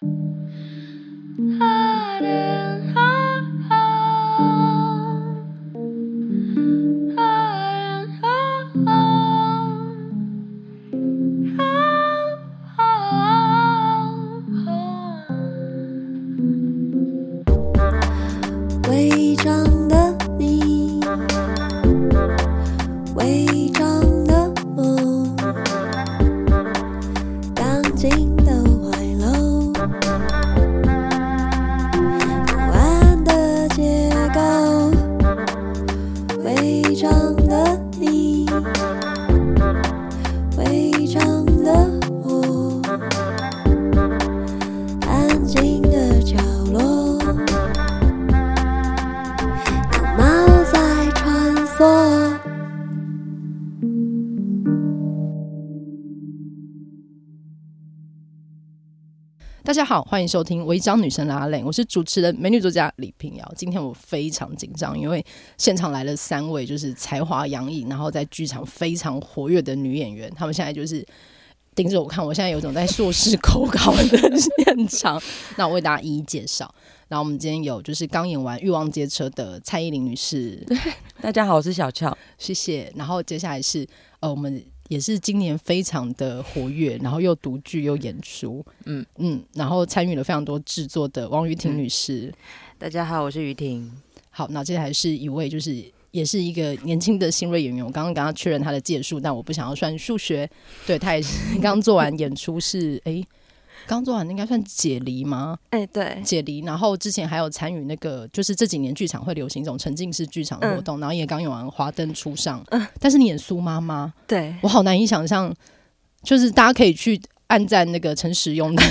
大好，欢迎收听《违章女生拉链》，我是主持人美女作家李平瑶。今天我非常紧张，因为现场来了三位就是才华洋溢，然后在剧场非常活跃的女演员。她们现在就是盯着我看，我现在有种在硕士口考的现场。那我为大家一一介绍。然后我们今天有就是刚演完《欲望街车》的蔡依林女士，大家好，我是小俏，谢谢。然后接下来是呃我们。也是今年非常的活跃，然后又读剧又演出，嗯嗯，然后参与了非常多制作的王雨婷女士。嗯。大家好，我是雨婷。好，那接下来是一位就是也是一个年轻的新锐演员。我刚刚跟他确认他的届数，但我不想要算数学。对，他也是 刚做完演出是，是哎。刚做完应该算解离吗？哎、欸，对，解离。然后之前还有参与那个，就是这几年剧场会流行一种沉浸式剧场活动，嗯、然后也刚演完《华灯初上》嗯。但是你演苏妈妈，对我好难以想象，就是大家可以去按赞那个陈时雍的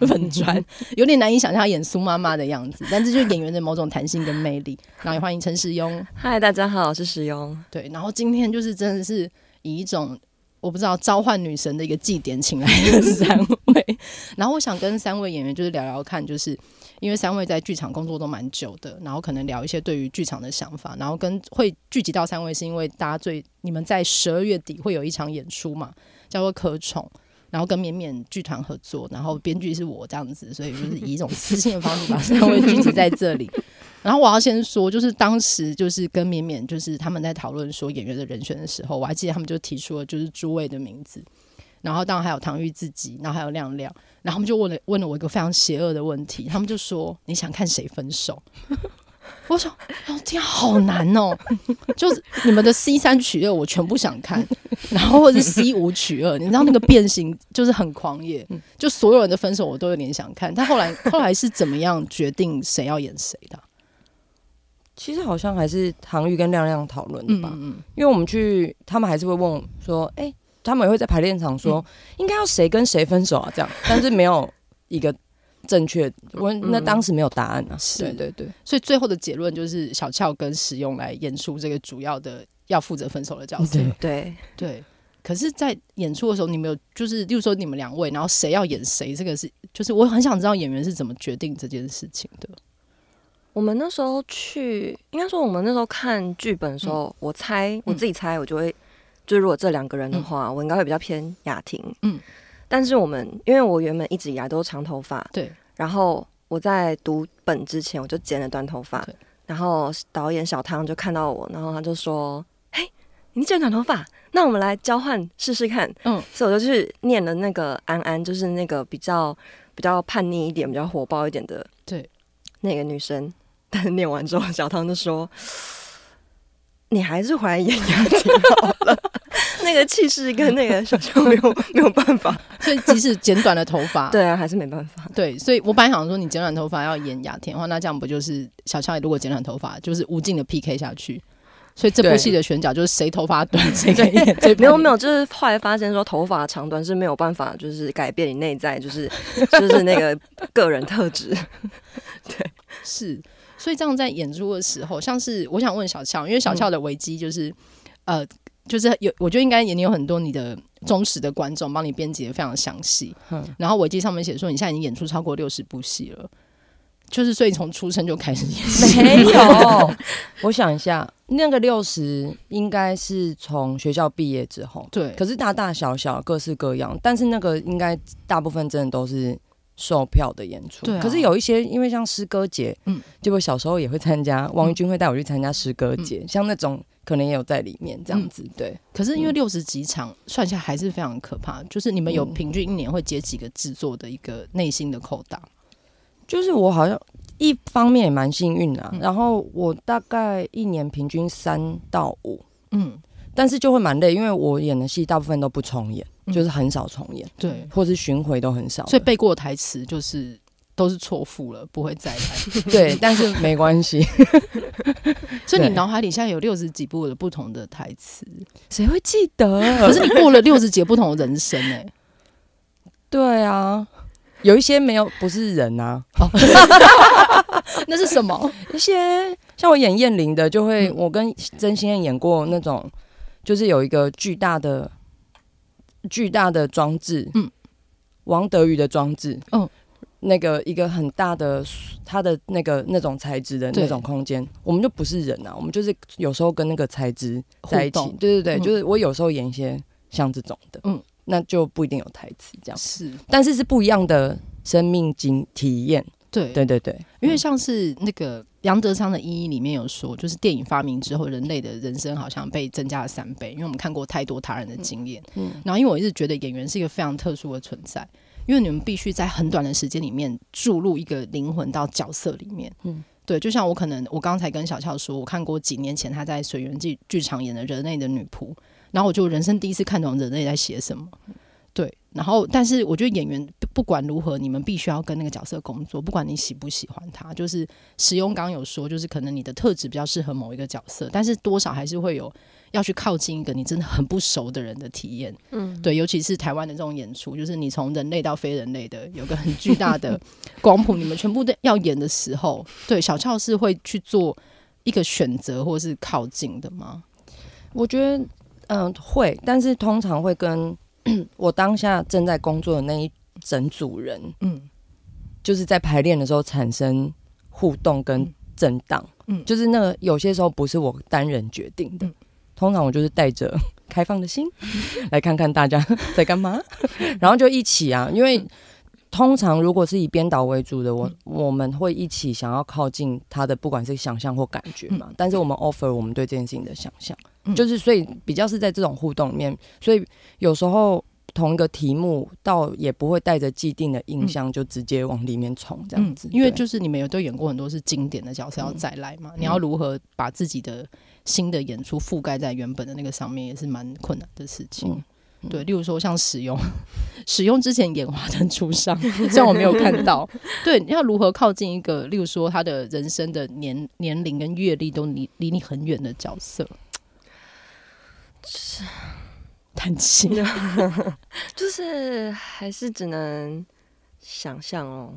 粉砖，有点难以想象他演苏妈妈的样子。但这就是演员的某种弹性跟魅力。然后也欢迎陈时庸。嗨，大家好，我是时庸。对，然后今天就是真的是以一种。我不知道召唤女神的一个祭典，请来的三位。然后我想跟三位演员就是聊聊看，就是因为三位在剧场工作都蛮久的，然后可能聊一些对于剧场的想法。然后跟会聚集到三位，是因为大家最你们在十二月底会有一场演出嘛，叫做《可宠》，然后跟绵绵剧团合作，然后编剧是我这样子，所以就是以一种私信的方式把三位聚集在这里。然后我要先说，就是当时就是跟绵绵，就是他们在讨论说演员的人选的时候，我还记得他们就提出了就是诸位的名字，然后当然还有唐聿自己，然后还有亮亮，然后他们就问了问了我一个非常邪恶的问题，他们就说你想看谁分手？我说哦天，好难哦，就是你们的 C 三取二我全部想看，然后或者是 C 五取二，你知道那个变形就是很狂野，就所有人的分手我都有点想看，但后来后来是怎么样决定谁要演谁的？其实好像还是唐玉跟亮亮讨论的吧，嗯嗯，因为我们去，他们还是会问说，哎、欸，他们也会在排练场说，嗯、应该要谁跟谁分手啊？这样，但是没有一个正确，我那当时没有答案啊。是。对对对，所以最后的结论就是小俏跟使用来演出这个主要的要负责分手的角色。对。对。对，可是，在演出的时候，你们有就是，例如说你们两位，然后谁要演谁，这个是就是我很想知道演员是怎么决定这件事情的。我们那时候去，应该说我们那时候看剧本的时候，嗯、我猜我自己猜，我就会，就如果这两个人的话，嗯、我应该会比较偏雅婷。嗯，但是我们因为我原本一直以来都是长头发，对。然后我在读本之前我就剪了短头发，然后导演小汤就看到我，然后他就说：“嘿，你剪短头发，那我们来交换试试看。”嗯，所以我就去念了那个安安，就是那个比较比较叛逆一点、比较火爆一点的，对，那个女生。但是念完之后，小汤就说：“你还是回来演雅婷好了，那个气势跟那个小乔没有 没有办法。所以即使剪短了头发，对啊，还是没办法。对，所以我本来想说，你剪短头发要演雅婷的话，那这样不就是小乔如果剪短头发，就是无尽的 PK 下去。所以这部戏的选角就是谁头发短 谁可以演。没有没有，就是后来发现说头发长短是没有办法，就是改变你内在，就是就是那个个人特质。对，是。”所以这样在演出的时候，像是我想问小俏，因为小俏的危机就是，嗯、呃，就是有，我觉得应该也有很多你的忠实的观众帮你编辑的非常详细。嗯，然后维基上面写说，你现在已经演出超过六十部戏了，就是所以从出生就开始演戏。没有，我想一下，那个六十应该是从学校毕业之后，对，可是大大小小各式各样，但是那个应该大部分真的都是售票的演出。对啊、可是有一些，因为像诗歌节，嗯，就我小时候也会参加，王玉君会带我去参加诗歌节，嗯、像那种可能也有在里面这样子。嗯、对，可是因为六十几场、嗯、算下还是非常可怕。就是你们有平均一年会接几个制作的一个内心的扣打？就是我好像一方面也蛮幸运的，嗯、然后我大概一年平均三到五，嗯。但是就会蛮累，因为我演的戏大部分都不重演，嗯、就是很少重演，对，或是巡回都很少，所以背过的台词就是都是错付了，不会再来。对，但是没关系。所以你脑海里现在有六十几部的不同的台词，谁会记得？可是你过了六十几不同的人生哎、欸。对啊，有一些没有不是人啊，那是什么？一些像我演燕玲的，就会、嗯、我跟曾心燕演过那种。就是有一个巨大的、巨大的装置，嗯，王德宇的装置，嗯，那个一个很大的，它的那个那种材质的那种空间，我们就不是人啊，我们就是有时候跟那个材质在一起，对对对，就是我有时候演一些像这种的，嗯，那就不一定有台词这样，是，但是是不一样的生命经体验。对。对对对，因为像是那个杨德昌的《一一》里面有说，就是电影发明之后，人类的人生好像被增加了三倍，因为我们看过太多他人的经验。嗯，然后因为我一直觉得演员是一个非常特殊的存在，因为你们必须在很短的时间里面注入一个灵魂到角色里面。嗯，对，就像我可能我刚才跟小俏说，我看过几年前他在水源剧剧场演的人类的女仆，然后我就人生第一次看懂人类在写什么。对，然后但是我觉得演员不管如何，你们必须要跟那个角色工作，不管你喜不喜欢他。就是使用刚刚有说，就是可能你的特质比较适合某一个角色，但是多少还是会有要去靠近一个你真的很不熟的人的体验。嗯，对，尤其是台湾的这种演出，就是你从人类到非人类的，有个很巨大的光谱，你们全部都要演的时候，对，小俏是会去做一个选择或是靠近的吗？我觉得嗯、呃、会，但是通常会跟。我当下正在工作的那一整组人，嗯，就是在排练的时候产生互动跟震荡，嗯，就是那个有些时候不是我单人决定的，通常我就是带着开放的心 来看看大家 在干嘛，然后就一起啊，因为通常如果是以编导为主的，我我们会一起想要靠近他的，不管是想象或感觉嘛，但是我们 offer 我们对这件事情的想象。就是，所以比较是在这种互动里面，所以有时候同一个题目，倒也不会带着既定的印象就直接往里面冲这样子。因为就是你们有都演过很多是经典的角色要再来嘛，你要如何把自己的新的演出覆盖在原本的那个上面，也是蛮困难的事情。对，例如说像使用 使用之前演《华灯初上》，虽然我没有看到。对，你要如何靠近一个，例如说他的人生的年年龄跟阅历都离离你很远的角色？是 叹气，就是还是只能想象哦。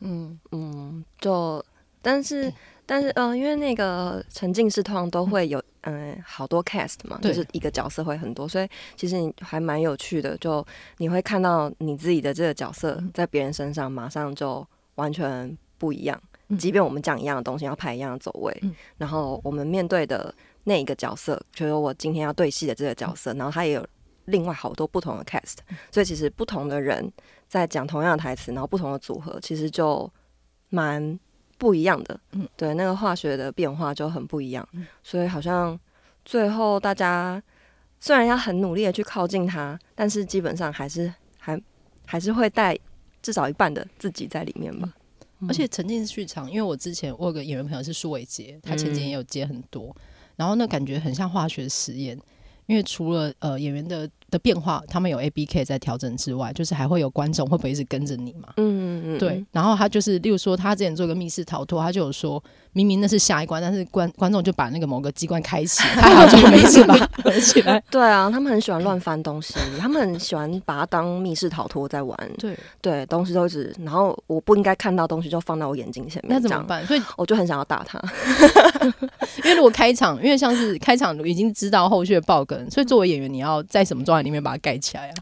嗯嗯，就但是但是嗯、呃，因为那个沉浸式通常都会有嗯、呃、好多 cast 嘛，就是一个角色会很多，所以其实你还蛮有趣的。就你会看到你自己的这个角色在别人身上马上就完全不一样。嗯、即便我们讲一样的东西，要排一样的走位，嗯、然后我们面对的。那一个角色，就是我今天要对戏的这个角色，然后他也有另外好多不同的 cast，所以其实不同的人在讲同样的台词，然后不同的组合，其实就蛮不一样的。嗯，对，那个化学的变化就很不一样。所以好像最后大家虽然要很努力的去靠近它，但是基本上还是还还是会带至少一半的自己在里面吧。而且沉浸式剧场，因为我之前我有个演员朋友是苏伟杰，他前几年也有接很多。然后那感觉很像化学实验，因为除了呃演员的的变化，他们有 A B K 在调整之外，就是还会有观众会不会一直跟着你嘛？嗯嗯嗯，对。然后他就是，例如说他之前做个密室逃脱，他就有说。明明那是下一关，但是观观众就把那个某个机关开启，还好就没事吧？起来。对啊，他们很喜欢乱翻东西，他们很喜欢把它当密室逃脱在玩。对对，东西都是，然后我不应该看到东西就放到我眼睛前面，那怎么办？所以我就很想要打他，因为如果开场，因为像是开场已经知道后续的爆梗，所以作为演员，你要在什么状态里面把它盖起来啊？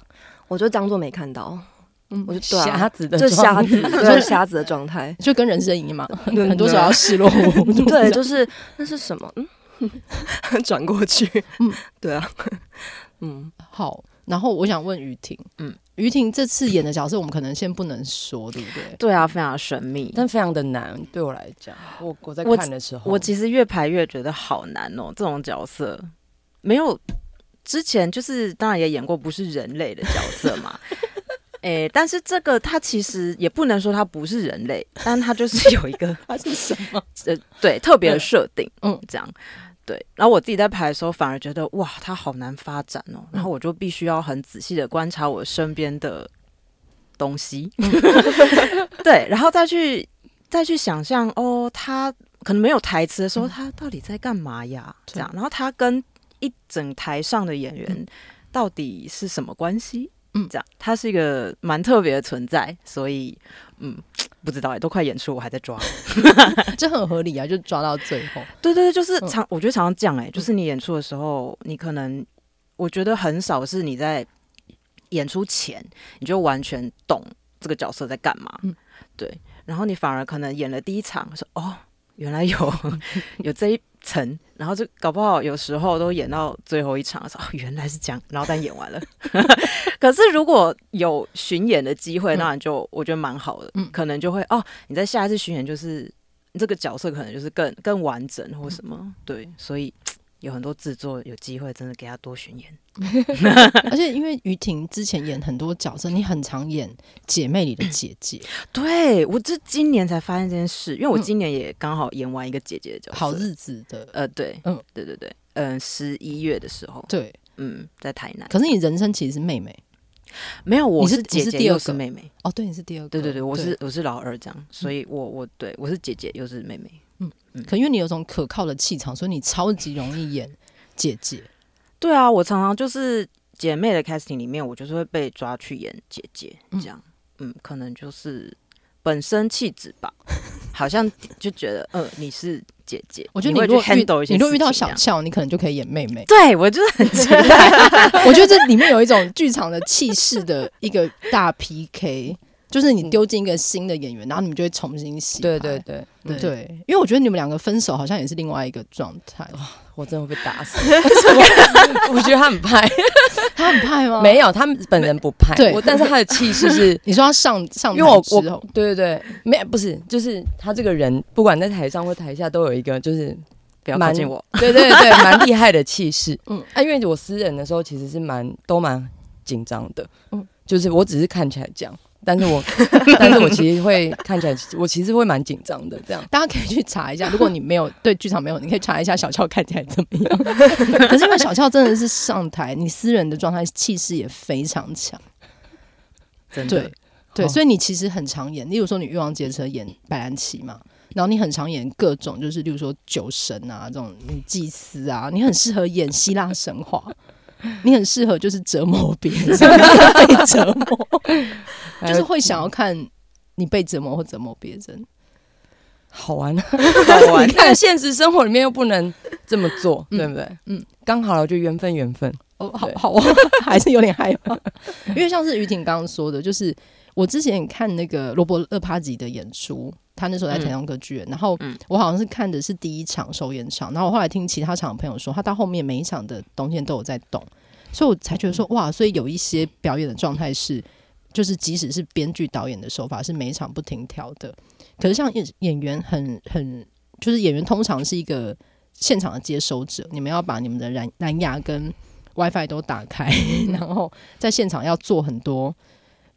我就当做没看到。我就瞎子的，就瞎子，就是瞎子的状态，就跟人生一样嘛。很多时候要示弱，对，就是那是什么？嗯，转过去，嗯，对啊，嗯，好。然后我想问于婷，嗯，于婷这次演的角色，我们可能先不能说，对不对？对啊，非常神秘，但非常的难。对我来讲，我我在看的时候，我，我其实越排越觉得好难哦。这种角色没有之前就是当然也演过不是人类的角色嘛。哎、欸，但是这个它其实也不能说它不是人类，但它就是有一个 它是什么？呃，对，特别的设定，嗯，这样。对，然后我自己在排的时候，反而觉得哇，它好难发展哦。然后我就必须要很仔细的观察我身边的东西，对，然后再去再去想象哦，他可能没有台词的时候，他到底在干嘛呀？这样，然后他跟一整台上的演员到底是什么关系？嗯，这样，他是一个蛮特别的存在，所以嗯。不知道哎，都快演出，我还在抓，这很合理啊，就抓到最后。对对对，就是常，嗯、我觉得常常这样哎，就是你演出的时候，你可能我觉得很少是你在演出前你就完全懂这个角色在干嘛，嗯，对，然后你反而可能演了第一场，说哦，原来有 有这一。层，然后就搞不好有时候都演到最后一场的时候，哦，原来是这样，然后但演完了。可是如果有巡演的机会，那就我觉得蛮好的，嗯，可能就会哦，你在下一次巡演就是这个角色可能就是更更完整或什么，嗯，对，所以。有很多制作有机会，真的给他多巡演。而且因为于婷之前演很多角色，你很常演姐妹里的姐姐。对，我这今年才发现这件事，因为我今年也刚好演完一个姐姐的角色，好日子的。呃，对，嗯，对对对，嗯，十一月的时候，对，嗯，在台南。可是你人生其实是妹妹，没有，我是姐姐，又是妹妹。哦，对，你是第二个。对对对，我是我是老二，这样，所以我我对我是姐姐，又是妹妹。嗯，可因为你有种可靠的气场，所以你超级容易演姐姐。对啊，我常常就是姐妹的 casting 里面，我就是会被抓去演姐姐，这样。嗯，嗯，可能就是本身气质吧，好像就觉得，嗯、呃，你是姐姐。我觉得你如果遇到你如果遇到小俏，你可能就可以演妹妹。对，我就是很期待。我觉得这里面有一种剧场的气势的一个大 PK。就是你丢进一个新的演员，然后你们就会重新洗。对对对对，对，因为我觉得你们两个分手好像也是另外一个状态。我真的会被打死。我觉得他很派，他很派吗？没有，他们本人不派。对，但是他的气势是。你说他上上因为我我对对对，没不是，就是他这个人不管在台上或台下都有一个就是不要靠近我。对对对，蛮厉害的气势。嗯，啊，因为我私人的时候其实是蛮都蛮紧张的。嗯，就是我只是看起来这样。但是我，但是我其实会看起来，我其实会蛮紧张的。这样，大家可以去查一下。如果你没有对剧场没有，你可以查一下小俏看起来怎么样。可是因为小俏真的是上台，你私人的状态气势也非常强，真的对对，所以你其实很常演。例如说，你欲望街车演白兰奇嘛，然后你很常演各种，就是例如说酒神啊这种女祭司啊，你很适合演希腊神话。你很适合就是折磨别人，被折磨，就是会想要看你被折磨或折磨别人，好玩啊，好玩！但现实生活里面又不能这么做，对不对？嗯，刚好了，就缘分，缘分。哦，好好，还是有点害怕，因为像是于婷刚刚说的，就是我之前看那个罗伯·勒帕吉的演出。他那时候在台中歌剧院，嗯、然后我好像是看的是第一场首演场，然后我后来听其他场的朋友说，他到后面每一场的东西都有在动，所以我才觉得说哇，所以有一些表演的状态是，就是即使是编剧导演的手法是每一场不停调的，可是像演演员很很，就是演员通常是一个现场的接收者，你们要把你们的蓝蓝牙跟 WiFi 都打开，然后在现场要做很多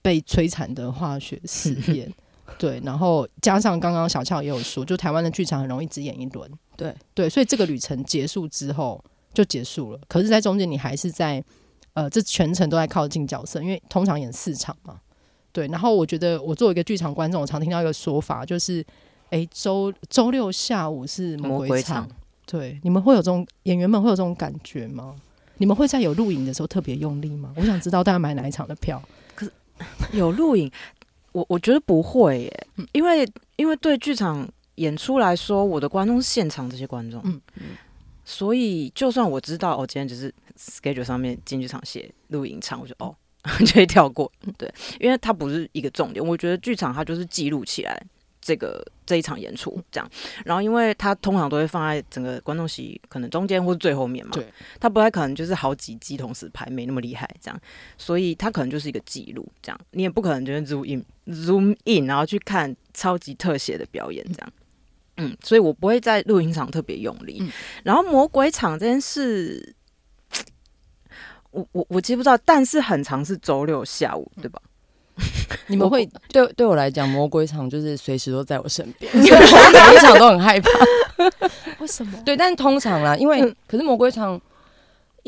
被摧残的化学实验。对，然后加上刚刚小俏也有说，就台湾的剧场很容易只演一轮，对对，所以这个旅程结束之后就结束了。可是，在中间你还是在呃，这全程都在靠近角色，因为通常演四场嘛。对，然后我觉得我作为一个剧场观众，我常听到一个说法，就是哎，周周六下午是魔鬼场。魔鬼场。对，你们会有这种演员们会有这种感觉吗？你们会在有录影的时候特别用力吗？我想知道大家买哪一场的票。可是 有录影。我我觉得不会耶，因为因为对剧场演出来说，我的观众是现场这些观众，所以就算我知道，哦，今天只是 schedule 上面进剧场写录影场，我就哦 就会跳过，对，因为它不是一个重点。我觉得剧场它就是记录起来这个这一场演出这样。然后，因为他通常都会放在整个观众席可能中间或是最后面嘛，对，他不太可能就是好几机同时拍，没那么厉害这样。所以他可能就是一个记录这样，你也不可能就是 zoom in zoom in 然后去看超级特写的表演这样。嗯，所以我不会在录音场特别用力。嗯、然后魔鬼场这件事，我我我记不知道，但是很常是周六下午，对吧？你们会对对我来讲，魔鬼场就是随时都在我身边，所以我每一场都很害怕。为什么？对，但是通常啦，因为、嗯、可是魔鬼场。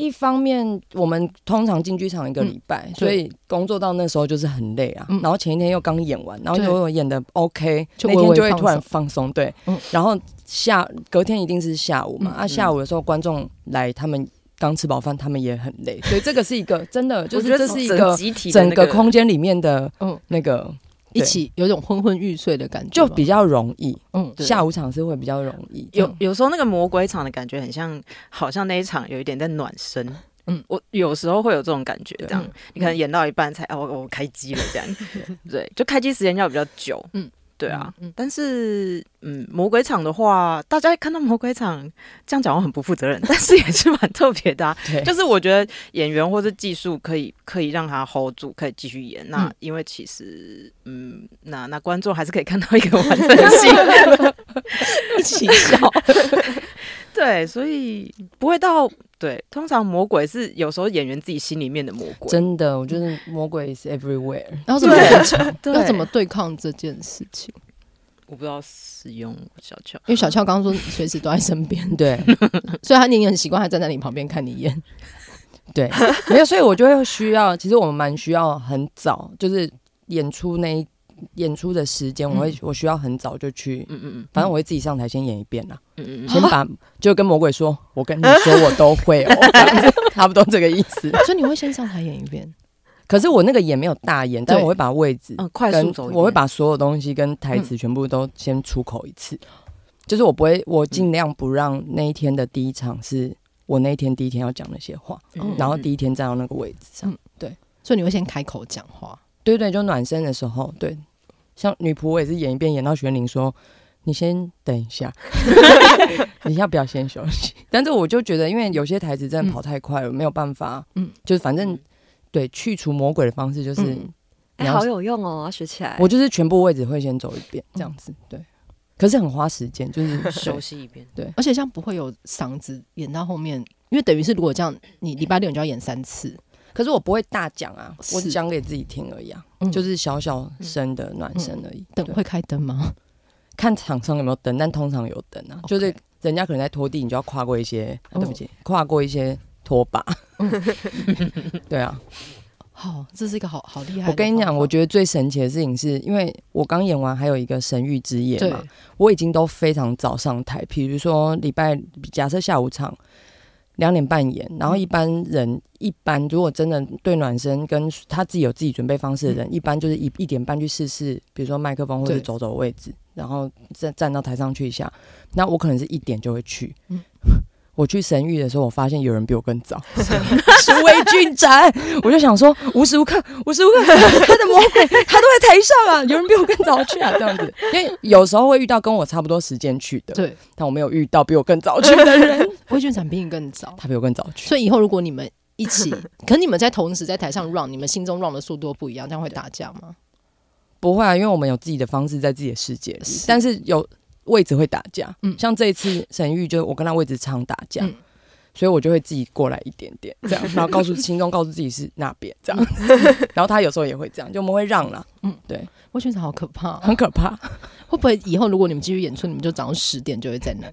一方面，我们通常进剧场一个礼拜，嗯、所以工作到那时候就是很累啊。嗯、然后前一天又刚演完，然后就演的 OK，那天就会突然放松。对，嗯、然后下隔天一定是下午嘛。嗯、啊，下午的时候观众来，他们刚吃饱饭，他们也很累，所以这个是一个真的，就是这是一个集体整个空间里面的嗯那个。一起有种昏昏欲睡的感觉，就比较容易。嗯，下午场是会比较容易。有有时候那个魔鬼场的感觉很像，好像那一场有一点在暖身。嗯，我有时候会有这种感觉，这样你可能演到一半才哦，我开机了这样。对，就开机时间要比较久。嗯。对啊，嗯，但是嗯，魔鬼场的话，大家看到魔鬼场这样讲话很不负责任，但是也是蛮特别的啊。对就是我觉得演员或者技术可以可以让他 hold 住，可以继续演。那因为其实嗯，那那观众还是可以看到一个完整的戏，一起笑。对，所以不会到。对，通常魔鬼是有时候演员自己心里面的魔鬼。真的，我觉得魔鬼是 everywhere。然后怎么要怎么对抗这件事情？我不知道使用小乔，因为小乔刚刚说随时都在身边，对，所以他你很习惯他站在你旁边看你演。对，没有，所以我就会需要，其实我们蛮需要很早，就是演出那一。演出的时间，我会我需要很早就去，嗯嗯嗯，反正我会自己上台先演一遍啦，嗯嗯嗯，先把就跟魔鬼说，我跟你说我都会哦，差不多这个意思。所以你会先上台演一遍，可是我那个演没有大演，但我会把位置快速走，我会把所有东西跟台词全部都先出口一次，就是我不会，我尽量不让那一天的第一场是我那一天第一天要讲那些话，然后第一天站到那个位置上，对，所以你会先开口讲话，对对，就暖身的时候，对。像女仆，我也是演一遍，演到玄灵说：“你先等一下，你要不要先休息？”但是我就觉得，因为有些台词真的跑太快了，嗯、没有办法。嗯，就是反正对去除魔鬼的方式就是，哎、嗯，好有用哦，要学起来。我就是全部位置会先走一遍，这样子。对，可是很花时间，就是休息一遍。对，而且像不会有嗓子演到后面，因为等于是如果这样，你礼拜六你就要演三次。可是我不会大讲啊，我只讲给自己听而已啊，嗯、就是小小声的暖身而已。灯、嗯嗯、会开灯吗？看场上有没有灯，但通常有灯啊。Okay 就是人家可能在拖地，你就要跨过一些，对不起，跨过一些拖把。嗯、对啊，好，这是一个好好厉害。我跟你讲，我觉得最神奇的事情是因为我刚演完，还有一个神域之夜嘛，我已经都非常早上台。比如说礼拜，假设下午场。两点半演，然后一般人、嗯、一般如果真的对暖身跟他自己有自己准备方式的人，嗯、一般就是一一点半去试试，比如说麦克风或者走走位置，然后再站到台上去一下。那我可能是一点就会去。嗯 我去神域的时候，我发现有人比我更早，是魏 俊展。我就想说，无时无刻，无时无刻，他的魔鬼，他都在台上啊！有人比我更早去啊，这样子。因为有时候会遇到跟我差不多时间去的，对，但我没有遇到比我更早去的人。魏俊展比你更早，他比我更早去。所以以后如果你们一起，可你们在同时在台上 run，你们心中 run 的速度不一样，这样会打架吗？不会啊，因为我们有自己的方式在自己的世界但是有。位置会打架，嗯，像这一次沈玉，就我跟他位置常打架，嗯、所以我就会自己过来一点点，这样，然后告诉心中告诉自己是那边这样，然后他有时候也会这样，就我们会让了，嗯，对，我觉得好可怕，很可怕，会不会以后如果你们继续演出，你们就早上十点就会在那？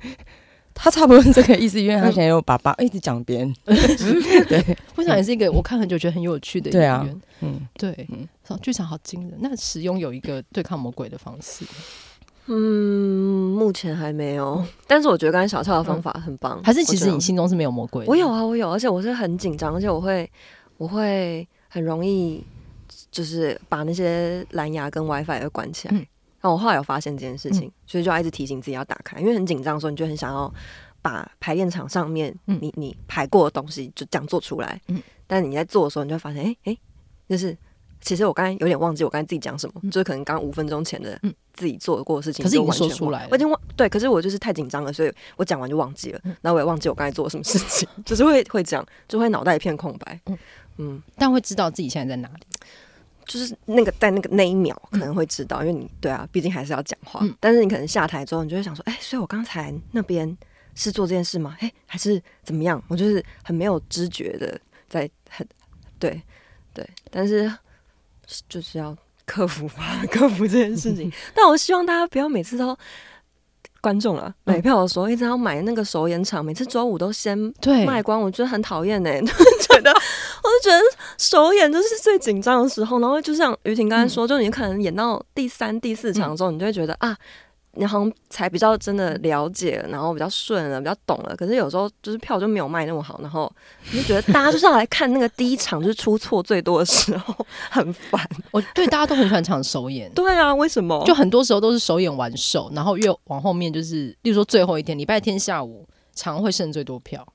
他差不多是这个意思，因为他现在有爸爸一直讲别人，对，我想也是一个我看很久觉得很有趣的演员，啊，嗯，对，嗯，剧场好惊人，那使用有一个对抗魔鬼的方式。嗯，目前还没有，但是我觉得刚才小俏的方法很棒。还是其实你心中是没有魔鬼？我有啊，我有，而且我是很紧张，而且我会，我会很容易，就是把那些蓝牙跟 WiFi 都关起来。嗯，然后我后来有发现这件事情，所以就要一直提醒自己要打开，因为很紧张的时候，你就很想要把排练场上面你你排过的东西就这样做出来。嗯，但你在做的时候，你就会发现，哎哎，就是。其实我刚才有点忘记我刚才自己讲什么，嗯、就是可能刚五分钟前的自己做过的事情，可是已经说出来了，我已经忘对，可是我就是太紧张了，所以我讲完就忘记了，然后我也忘记我刚才做了什么事情，就是会会讲，就会脑袋一片空白，嗯。嗯，但会知道自己现在在哪里，就是那个在那个那一秒可能会知道，因为你对啊，毕竟还是要讲话，嗯、但是你可能下台之后，你就会想说，哎、欸，所以我刚才那边是做这件事吗？哎、欸，还是怎么样？我就是很没有知觉的在很对对，但是。就是要克服吧，克服这件事情。但我希望大家不要每次都观众啊，买票的时候一直要买那个首演场，每次周五都先卖光，我觉得很讨厌呢。觉得首演就是最紧张的时候，然后就像于婷刚才说，就你可能演到第三、第四场的时候，你就会觉得啊。你好像才比较真的了解，然后比较顺了，比较懂了。可是有时候就是票就没有卖那么好，然后你就觉得大家就是要来看那个第一场，就是出错最多的时候，很烦。我对大家都很喜欢抢首演。对啊，为什么？就很多时候都是首演完售，然后越往后面就是，例如说最后一天，礼拜天下午场会剩最多票。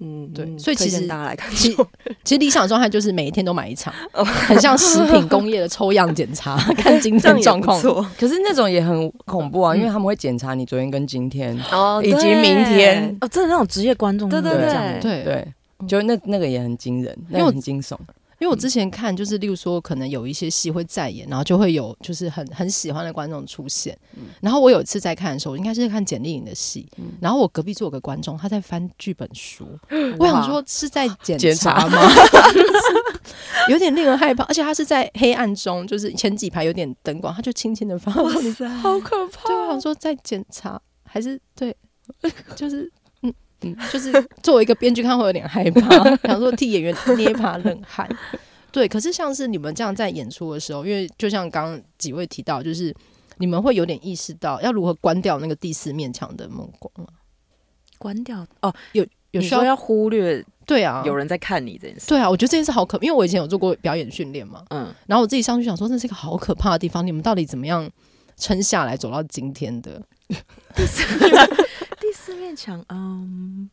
嗯，对，所以其实大家来看，其实 其实理想状态就是每一天都买一场，很像食品工业的抽样检查，看今天状况。可是那种也很恐怖啊，因为他们会检查你昨天跟今天，哦，以及明天。哦，真的那种职业观众，对对对对对，就那那个也很惊人，那很惊悚。因为我之前看，就是例如说，可能有一些戏会再演，然后就会有就是很很喜欢的观众出现。然后我有一次在看的时候，我应该是看简丽颖的戏，然后我隔壁坐有个观众，他在翻剧本书。我想说是在检查吗？有点令人害怕，而且他是在黑暗中，就是前几排有点灯光，他就轻轻的放。哇塞，好可怕！对，我想说在检查还是对，就是。嗯，就是作为一个编剧，看会有点害怕，想说替演员捏一把冷汗。对，可是像是你们这样在演出的时候，因为就像刚刚几位提到，就是你们会有点意识到要如何关掉那个第四面墙的目光啊。关掉哦，有有时候要忽略，对啊，有人在看你这件事。对啊，我觉得这件事好可，因为我以前有做过表演训练嘛，嗯，然后我自己上去想说，这是一个好可怕的地方，你们到底怎么样撑下来走到今天的？第四面墙，嗯，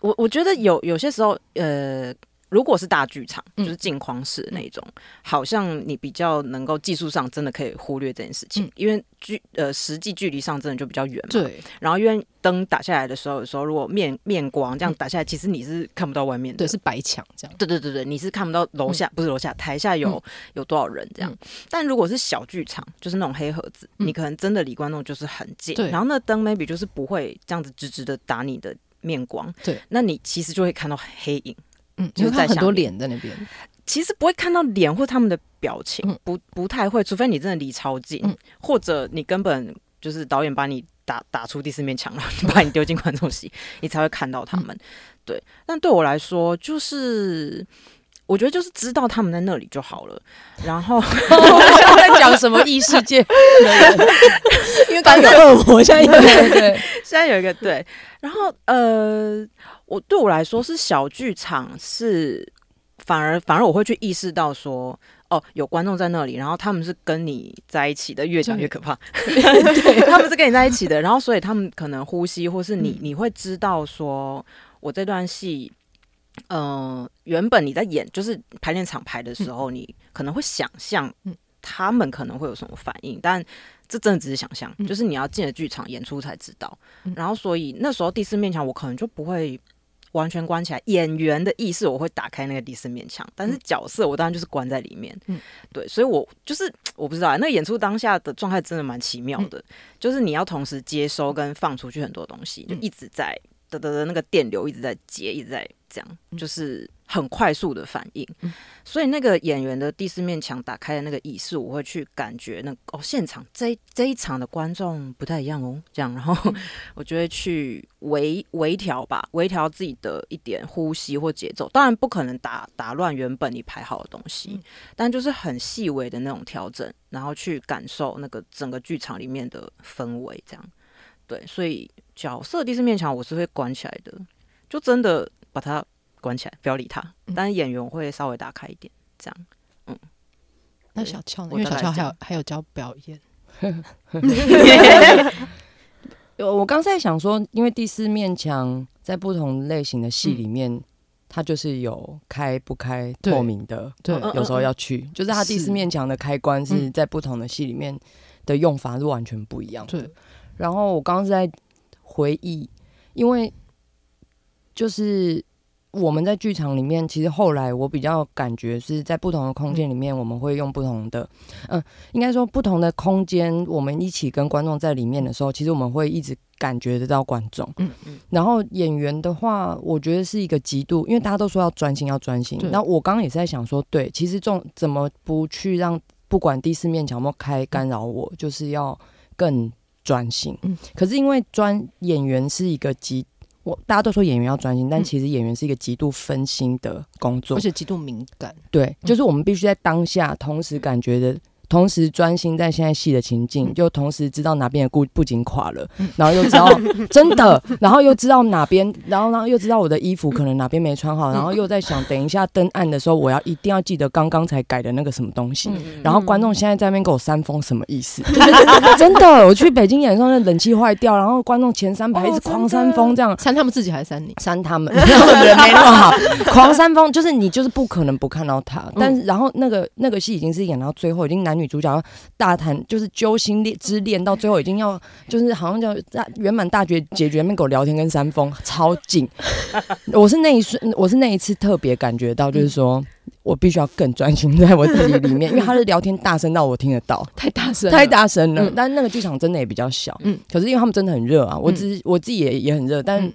我我觉得有有些时候，呃。如果是大剧场，就是镜框式的那种，嗯、好像你比较能够技术上真的可以忽略这件事情，嗯、因为距呃实际距离上真的就比较远嘛。对。然后因为灯打下来的时候，有时候如果面面光这样打下来，嗯、其实你是看不到外面的。对，是白墙这样。对对对对，你是看不到楼下，嗯、不是楼下，台下有、嗯、有多少人这样。嗯、但如果是小剧场，就是那种黑盒子，嗯、你可能真的离观众就是很近，然后那灯 maybe 就是不会这样子直直的打你的面光。对。那你其实就会看到黑影。嗯，就在很多脸在那边，其实不会看到脸或他们的表情，嗯、不不太会，除非你真的离超近，嗯、或者你根本就是导演把你打打出第四面墙了，把你丢进观众席，你才会看到他们。嗯、对，但对我来说，就是我觉得就是知道他们在那里就好了。然后在讲什么异世界？因为刚有恶魔，现在有对，对，现在有一个对。然后呃。我对我来说是小剧场，是反而反而我会去意识到说，哦，有观众在那里，然后他们是跟你在一起的，越讲越可怕。对，他们是跟你在一起的，然后所以他们可能呼吸，或是你你会知道说，我这段戏，嗯、呃，原本你在演就是排练场排的时候，你可能会想象，他们可能会有什么反应，但。这真的只是想象，就是你要进了剧场演出才知道。嗯、然后，所以那时候第四面墙我可能就不会完全关起来。演员的意识我会打开那个第四面墙，但是角色我当然就是关在里面。嗯，对，所以我就是我不知道那个演出当下的状态真的蛮奇妙的，嗯、就是你要同时接收跟放出去很多东西，就一直在的的的那个电流一直在接，一直在这样，就是。很快速的反应，嗯、所以那个演员的第四面墙打开的那个仪式，我会去感觉那个、哦，现场这这一场的观众不太一样哦，这样，然后 我就会去微微调吧，微调自己的一点呼吸或节奏，当然不可能打打乱原本你排好的东西，嗯、但就是很细微的那种调整，然后去感受那个整个剧场里面的氛围，这样，对，所以角色第四面墙我是会关起来的，就真的把它。关起来，不要理他。但是演员会稍微打开一点，这样。嗯，那小俏呢？因为小俏还有还有教表演。我刚才想说，因为第四面墙在不同类型的戏里面，嗯、它就是有开不开透明的，对，有时候要去，就是它第四面墙的开关是在不同的戏里面的用法是完全不一样的。对，然后我刚刚是在回忆，因为就是。我们在剧场里面，其实后来我比较感觉是在不同的空间里面，我们会用不同的，嗯，应该说不同的空间，我们一起跟观众在里面的时候，其实我们会一直感觉得到观众。嗯嗯。然后演员的话，我觉得是一个极度，因为大家都说要专心，要专心。那我刚刚也是在想说，对，其实这种怎么不去让不管第四面墙有没有开干扰我，就是要更专心。嗯。可是因为专演员是一个极。我大家都说演员要专心，但其实演员是一个极度分心的工作，而且极度敏感。对，就是我们必须在当下同时感觉的。同时专心在现在戏的情境，就同时知道哪边的故布景垮了，然后又知道 真的，然后又知道哪边，然后然后又知道我的衣服可能哪边没穿好，然后又在想等一下登岸的时候，我要一定要记得刚刚才改的那个什么东西。然后观众现在在那边给我扇风，什么意思？真的，我去北京演的时候，那冷气坏掉，然后观众前三排一直狂扇风，这样扇他们自己还是扇你？扇他们，没那么好，狂扇风就是你就是不可能不看到他。但是然后那个那个戏已经是演到最后，已经男女主角大谈就是揪心恋之恋，到最后已经要就是好像叫大圆满大决解决，那狗聊天跟山峰超近。我是那一瞬，我是那一次特别感觉到，就是说我必须要更专心在我自己里面，因为他的聊天大声到我听得到，太大声，太大声了。但那个剧场真的也比较小，嗯，可是因为他们真的很热啊，我自我自己也也很热，但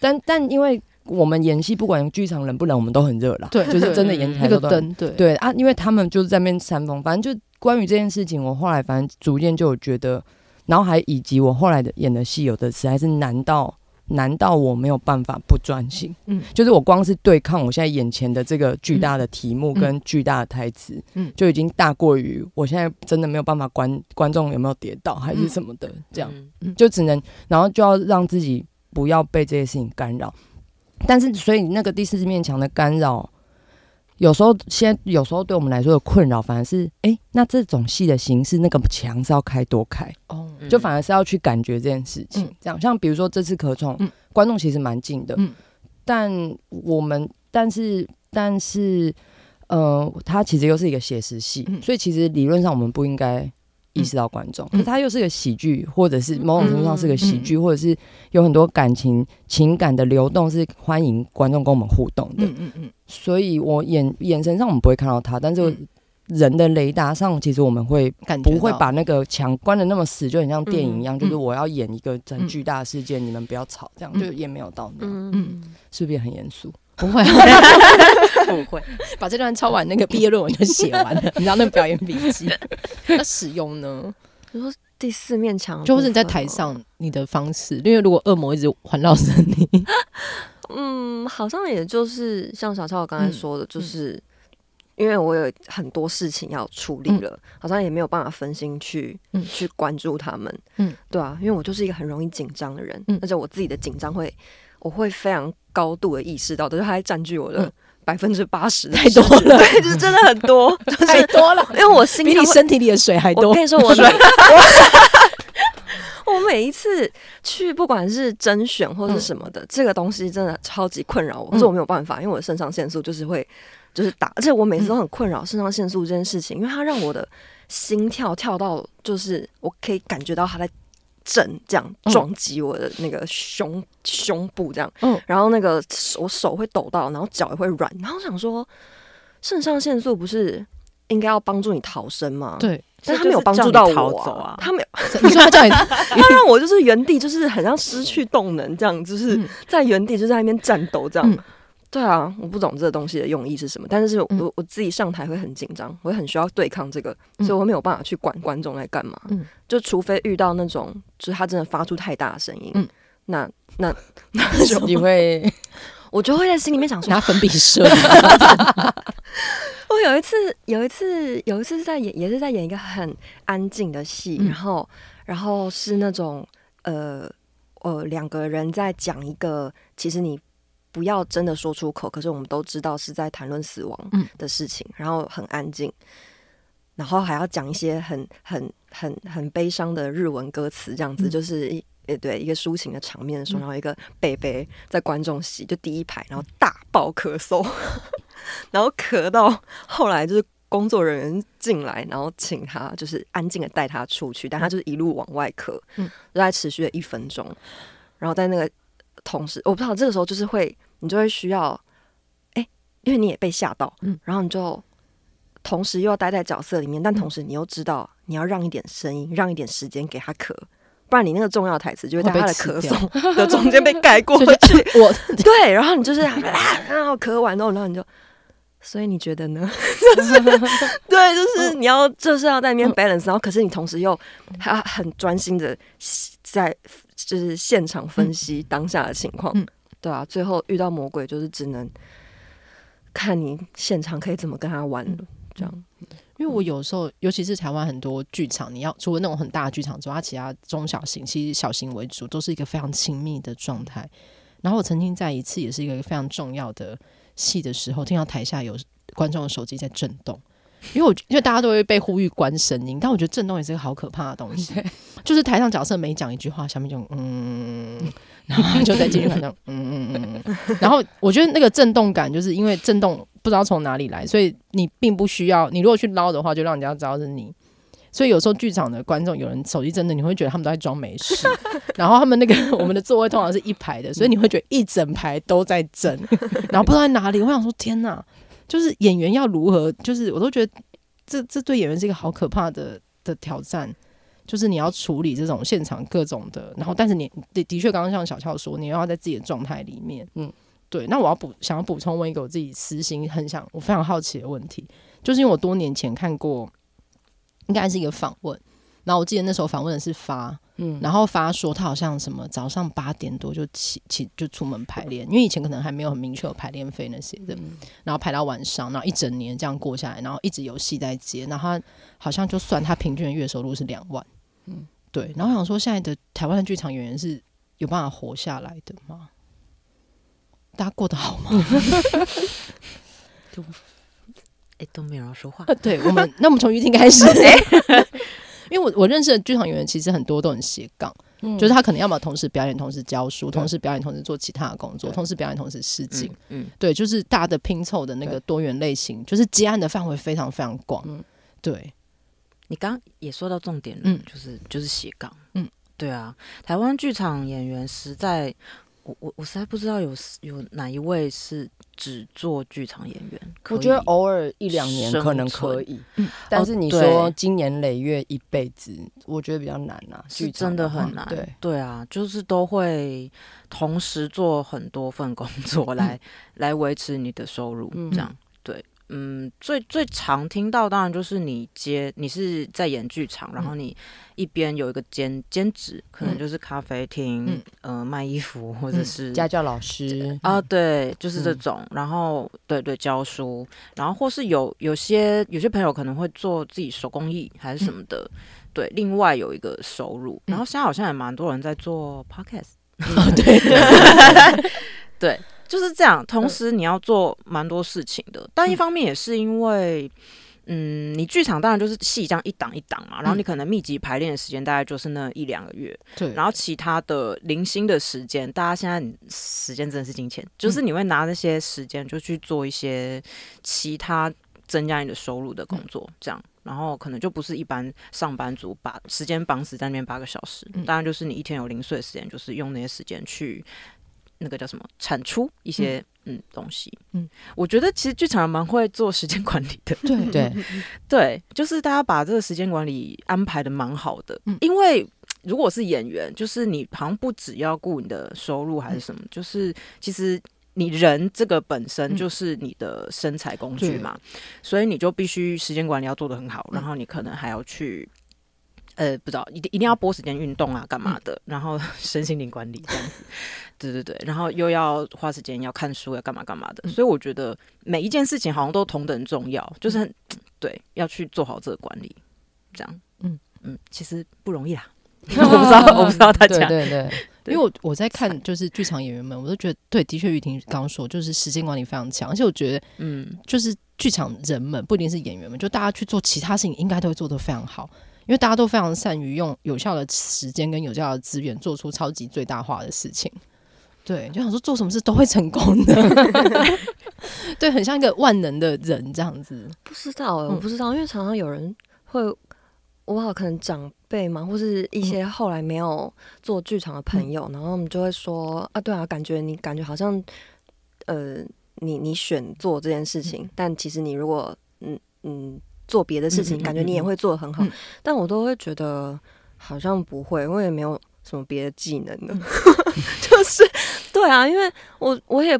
但但因为。我们演戏不管剧场冷不冷，我们都很热啦。对，就是真的演起来都那个灯，对对啊，因为他们就是在那边扇风。反正就关于这件事情，我后来反正逐渐就有觉得，然后还以及我后来的演的戏，有的实在是难到难到我没有办法不专心。嗯，就是我光是对抗我现在眼前的这个巨大的题目跟巨大的台词，嗯，就已经大过于我现在真的没有办法观观众有没有跌倒还是什么的，这样，嗯，就只能然后就要让自己不要被这些事情干扰。但是，所以那个第四面墙的干扰，有时候现在有时候对我们来说的困扰，反而是哎、欸，那这种戏的形式，那个墙是要开多开？哦，就反而是要去感觉这件事情。嗯、这样，像比如说这次可宠，嗯、观众其实蛮近的，嗯、但我们，但是，但是，呃，它其实又是一个写实戏，嗯、所以其实理论上我们不应该。意识到观众，可是它又是个喜剧，或者是某种程度上是个喜剧，或者是有很多感情情感的流动，是欢迎观众跟我们互动的。嗯嗯嗯。所以我眼眼神上我们不会看到他，但是人的雷达上，其实我们会不会把那个墙关的那么死，就很像电影一样，就是我要演一个很巨大的事件，你们不要吵，这样就也没有到那样。嗯，是不是也很严肃？不会，不会，把这段抄完，那个毕业论文就写完了。你知道那个表演笔记，那使用呢？就说第四面墙，就是你在台上你的方式。因为如果恶魔一直环绕着你，嗯，好像也就是像小超我刚才说的，就是因为我有很多事情要处理了，好像也没有办法分心去去关注他们。嗯，对啊，因为我就是一个很容易紧张的人，而且我自己的紧张会，我会非常。高度的意识到，就是它还占据我的百分之八十，太多了，对，就是真的很多，太多了，因为我心比你身体里的水还多。我跟你说，我 我每一次去，不管是甄选或是什么的，这个东西真的超级困扰我，可是我没有办法，因为我的肾上腺素就是会就是打，而且我每次都很困扰肾上腺素这件事情，因为它让我的心跳跳到，就是我可以感觉到它在。震这样撞击我的那个胸胸部这样，嗯，然后那个我手会抖到，然后脚也会软，然后想说肾上腺素不是应该要帮助你逃生吗？对，但他没有帮助到我啊，他没有，你说他叫你，他让我就是原地就是很像失去动能这样，就是在原地就在那边战斗这样。对啊，我不懂这个东西的用意是什么，但是我我自己上台会很紧张，我会很需要对抗这个，所以我没有办法去管观众在干嘛，就除非遇到那种就是他真的发出太大的声音，那那 那就你会，我就会在心里面想说拿粉笔 射。我有一次有一次有一次是在演也是在演一个很安静的戏，然后然后是那种呃呃两个人在讲一个其实你。不要真的说出口，可是我们都知道是在谈论死亡的事情，嗯、然后很安静，然后还要讲一些很很很很悲伤的日文歌词，这样子、嗯、就是呃，对，一个抒情的场面的时候，然后一个贝贝在观众席就第一排，然后大爆咳嗽，然后咳到后来就是工作人员进来，然后请他就是安静的带他出去，但他就是一路往外咳，嗯，就在持续了一分钟，然后在那个同时，我不知道这个时候就是会，你就会需要，哎，因为你也被吓到，嗯，然后你就同时又要待在角色里面，但同时你又知道你要让一点声音，让一点时间给他咳。不然你那个重要台词就会在他的咳嗽 的中间被盖 过去。我对，然后你就是啊，然后咳完之后，然后你就，所以你觉得呢？就是对，就是你要就是要在那边 balance，然后可是你同时又还很专心的在就是现场分析当下的情况。对啊，最后遇到魔鬼就是只能看你现场可以怎么跟他玩了，这样。因为我有时候，尤其是台湾很多剧场，你要除了那种很大的剧场之外，它其他中小型，其实小型为主，都是一个非常亲密的状态。然后我曾经在一次也是一个非常重要的戏的时候，听到台下有观众的手机在震动，因为我因为大家都会被呼吁关声音，但我觉得震动也是个好可怕的东西。就是台上角色每讲一句话，下面就嗯，然后就在继续反正嗯嗯嗯，然后我觉得那个震动感，就是因为震动。不知道从哪里来，所以你并不需要。你如果去捞的话，就让人家知道是你。所以有时候剧场的观众有人手机震的，你会觉得他们都在装没事。然后他们那个我们的座位通常是一排的，所以你会觉得一整排都在震，然后不知道在哪里。我想说，天哪！就是演员要如何？就是我都觉得这这对演员是一个好可怕的的挑战。就是你要处理这种现场各种的，然后但是你的的确刚刚像小俏说，你又要在自己的状态里面，嗯。对，那我要补，想要补充问一个我自己私心很想，我非常好奇的问题，就是因为我多年前看过，应该是一个访问，然后我记得那时候访问的是发，嗯，然后发说他好像什么早上八点多就起起就出门排练，因为以前可能还没有很明确有排练费那些的，然后排到晚上，然后一整年这样过下来，然后一直有戏在接，然后他好像就算他平均的月收入是两万，嗯，对，然后我想说现在的台湾的剧场演员是有办法活下来的吗？大家过得好吗？都哎、欸、都没有人说话。对我们，那我们从玉婷开始。因为我我认识的剧场演员其实很多都很斜杠，嗯、就是他可能要么同时表演，同时教书，同时表演，同时做其他的工作，同时表演，同时试镜。嗯，对，就是大的拼凑的那个多元类型，就是接案的范围非常非常广。嗯，对。你刚刚也说到重点了，嗯，就是就是斜杠。嗯，对啊，台湾剧场演员实在。我我我实在不知道有有哪一位是只做剧场演员。我觉得偶尔一两年可能可以，嗯，但是你说经年累月一辈子，我觉得比较难啊，是真的很难。对对啊，就是都会同时做很多份工作 来、嗯、来维持你的收入，这样。对，嗯，最最常听到当然就是你接你是在演剧场，然后你。一边有一个兼兼职，可能就是咖啡厅，嗯，呃，卖衣服或者是家教老师啊，对，就是这种。然后，对对，教书，然后或是有有些有些朋友可能会做自己手工艺还是什么的，对，另外有一个收入。然后现在好像也蛮多人在做 podcast，对。对，就是这样。同时你要做蛮多事情的，但一方面也是因为。嗯，你剧场当然就是戏这样一档一档嘛，然后你可能密集排练的时间大概就是那一两个月，对，然后其他的零星的时间，大家现在时间真的是金钱，就是你会拿那些时间就去做一些其他增加你的收入的工作，这样，然后可能就不是一般上班族把时间绑死在那边八个小时，当然就是你一天有零碎的时间，就是用那些时间去那个叫什么产出一些。嗯，东西，嗯，我觉得其实剧场蛮会做时间管理的，对对 对，就是大家把这个时间管理安排的蛮好的。嗯，因为如果是演员，就是你好像不只要顾你的收入还是什么，嗯，就是其实你人这个本身就是你的身材工具嘛，嗯，所以你就必须时间管理要做得很好，然后你可能还要去。呃，不知道，一定一定要拨时间运动啊，干嘛的？嗯、然后 身心灵管理这样子，对对对，然后又要花时间要看书，要干嘛干嘛的。嗯、所以我觉得每一件事情好像都同等重要，就是很 对，要去做好这个管理，这样，嗯嗯，其实不容易啦。我不知道，我不知道他讲，对对因为我我在看就是剧场演员们，我都觉得对，的确玉婷刚刚说，就是时间管理非常强，而且我觉得，嗯，就是剧场人们不一定是演员们，就大家去做其他事情，应该都会做得非常好。因为大家都非常善于用有效的时间跟有效的资源做出超级最大化的事情。对，就想说做什么事都会成功的，对，很像一个万能的人这样子。不知道、欸，我不知道，因为常常有人会，我好可能长辈嘛，或是一些后来没有做剧场的朋友，嗯、然后我们就会说啊，对啊，感觉你感觉好像，呃，你你选做这件事情，嗯、但其实你如果嗯嗯做别的事情，嗯、感觉你也会做的很好，嗯、但我都会觉得好像不会，我也没有什么别的技能呢，嗯、就是。对啊，因为我我也，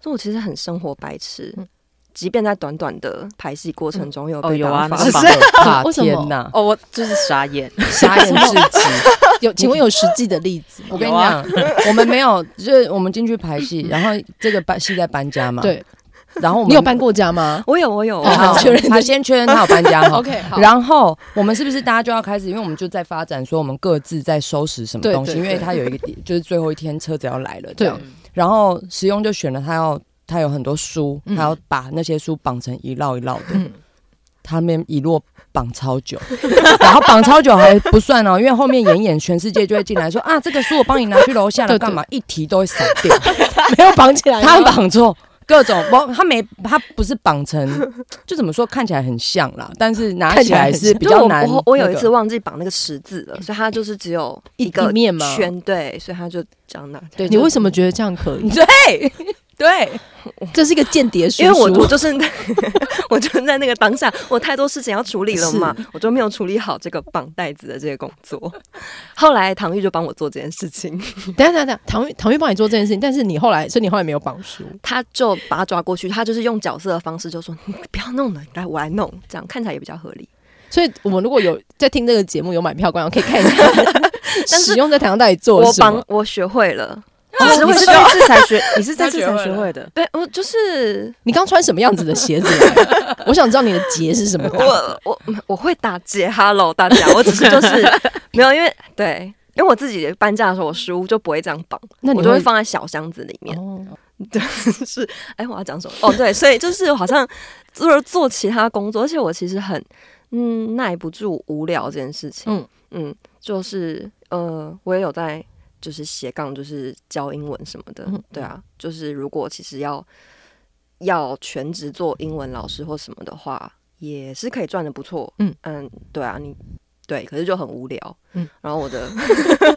就我其实很生活白痴，嗯、即便在短短的排戏过程中有被有啊，是 为什么？哦，我就是傻眼，傻眼至极。有，请问有实际的例子？我跟你讲，我们没有，就是我们进去排戏，然后这个班戏在搬家嘛，对。然后我们你有搬过家吗？我有，我有。好，确认他先确认他有搬家。OK，好。然后我们是不是大家就要开始？因为我们就在发展，说我们各自在收拾什么东西。因为他有一个点，就是最后一天车子要来了，这样。然后石庸就选了他要，他有很多书，他要把那些书绑成一摞一摞的。他们一摞绑超久，然后绑超久还不算哦，因为后面演演全世界就会进来说啊，这个书我帮你拿去楼下了，干嘛？一提都会散掉，没有绑起来，他绑错。各种不，他没，他不是绑成，就怎么说，看起来很像啦，但是拿起来是比较难。我我有一次忘记绑那个十字了，所以它就是只有一个面嘛圈，对，所以他就这样拿。对，你为什么觉得这样可以？对。对，这是一个间谍书，因为我我就是 我就在那个当下，我太多事情要处理了嘛，我就没有处理好这个绑带子的这个工作。后来唐玉就帮我做这件事情。等下等下唐玉唐玉帮你做这件事情，但是你后来，所以你后来没有绑书，他就把他抓过去，他就是用角色的方式就说：“你不要弄了，来我来弄，这样看起来也比较合理。”所以，我们如果有在听这个节目有买票观众可以看一下，但是使用在台上到底做我绑我学会了。你是这次才学？你是这次才学会的？对，我就是 你刚穿什么样子的鞋子？我想知道你的结是什么。我我我会打结，Hello 大家，我只是就是没有，因为对，因为我自己搬家的时候，我书就不会这样绑，那我就会放在小箱子里面。对，是哎，我要讲什么？哦，对，所以就是好像就是做其他工作，而且我其实很嗯耐不住无聊这件事情。嗯嗯，就是呃，我也有在。就是斜杠，就是教英文什么的，嗯、对啊。就是如果其实要要全职做英文老师或什么的话，也是可以赚的不错。嗯嗯，对啊，你对，可是就很无聊。嗯，然后我的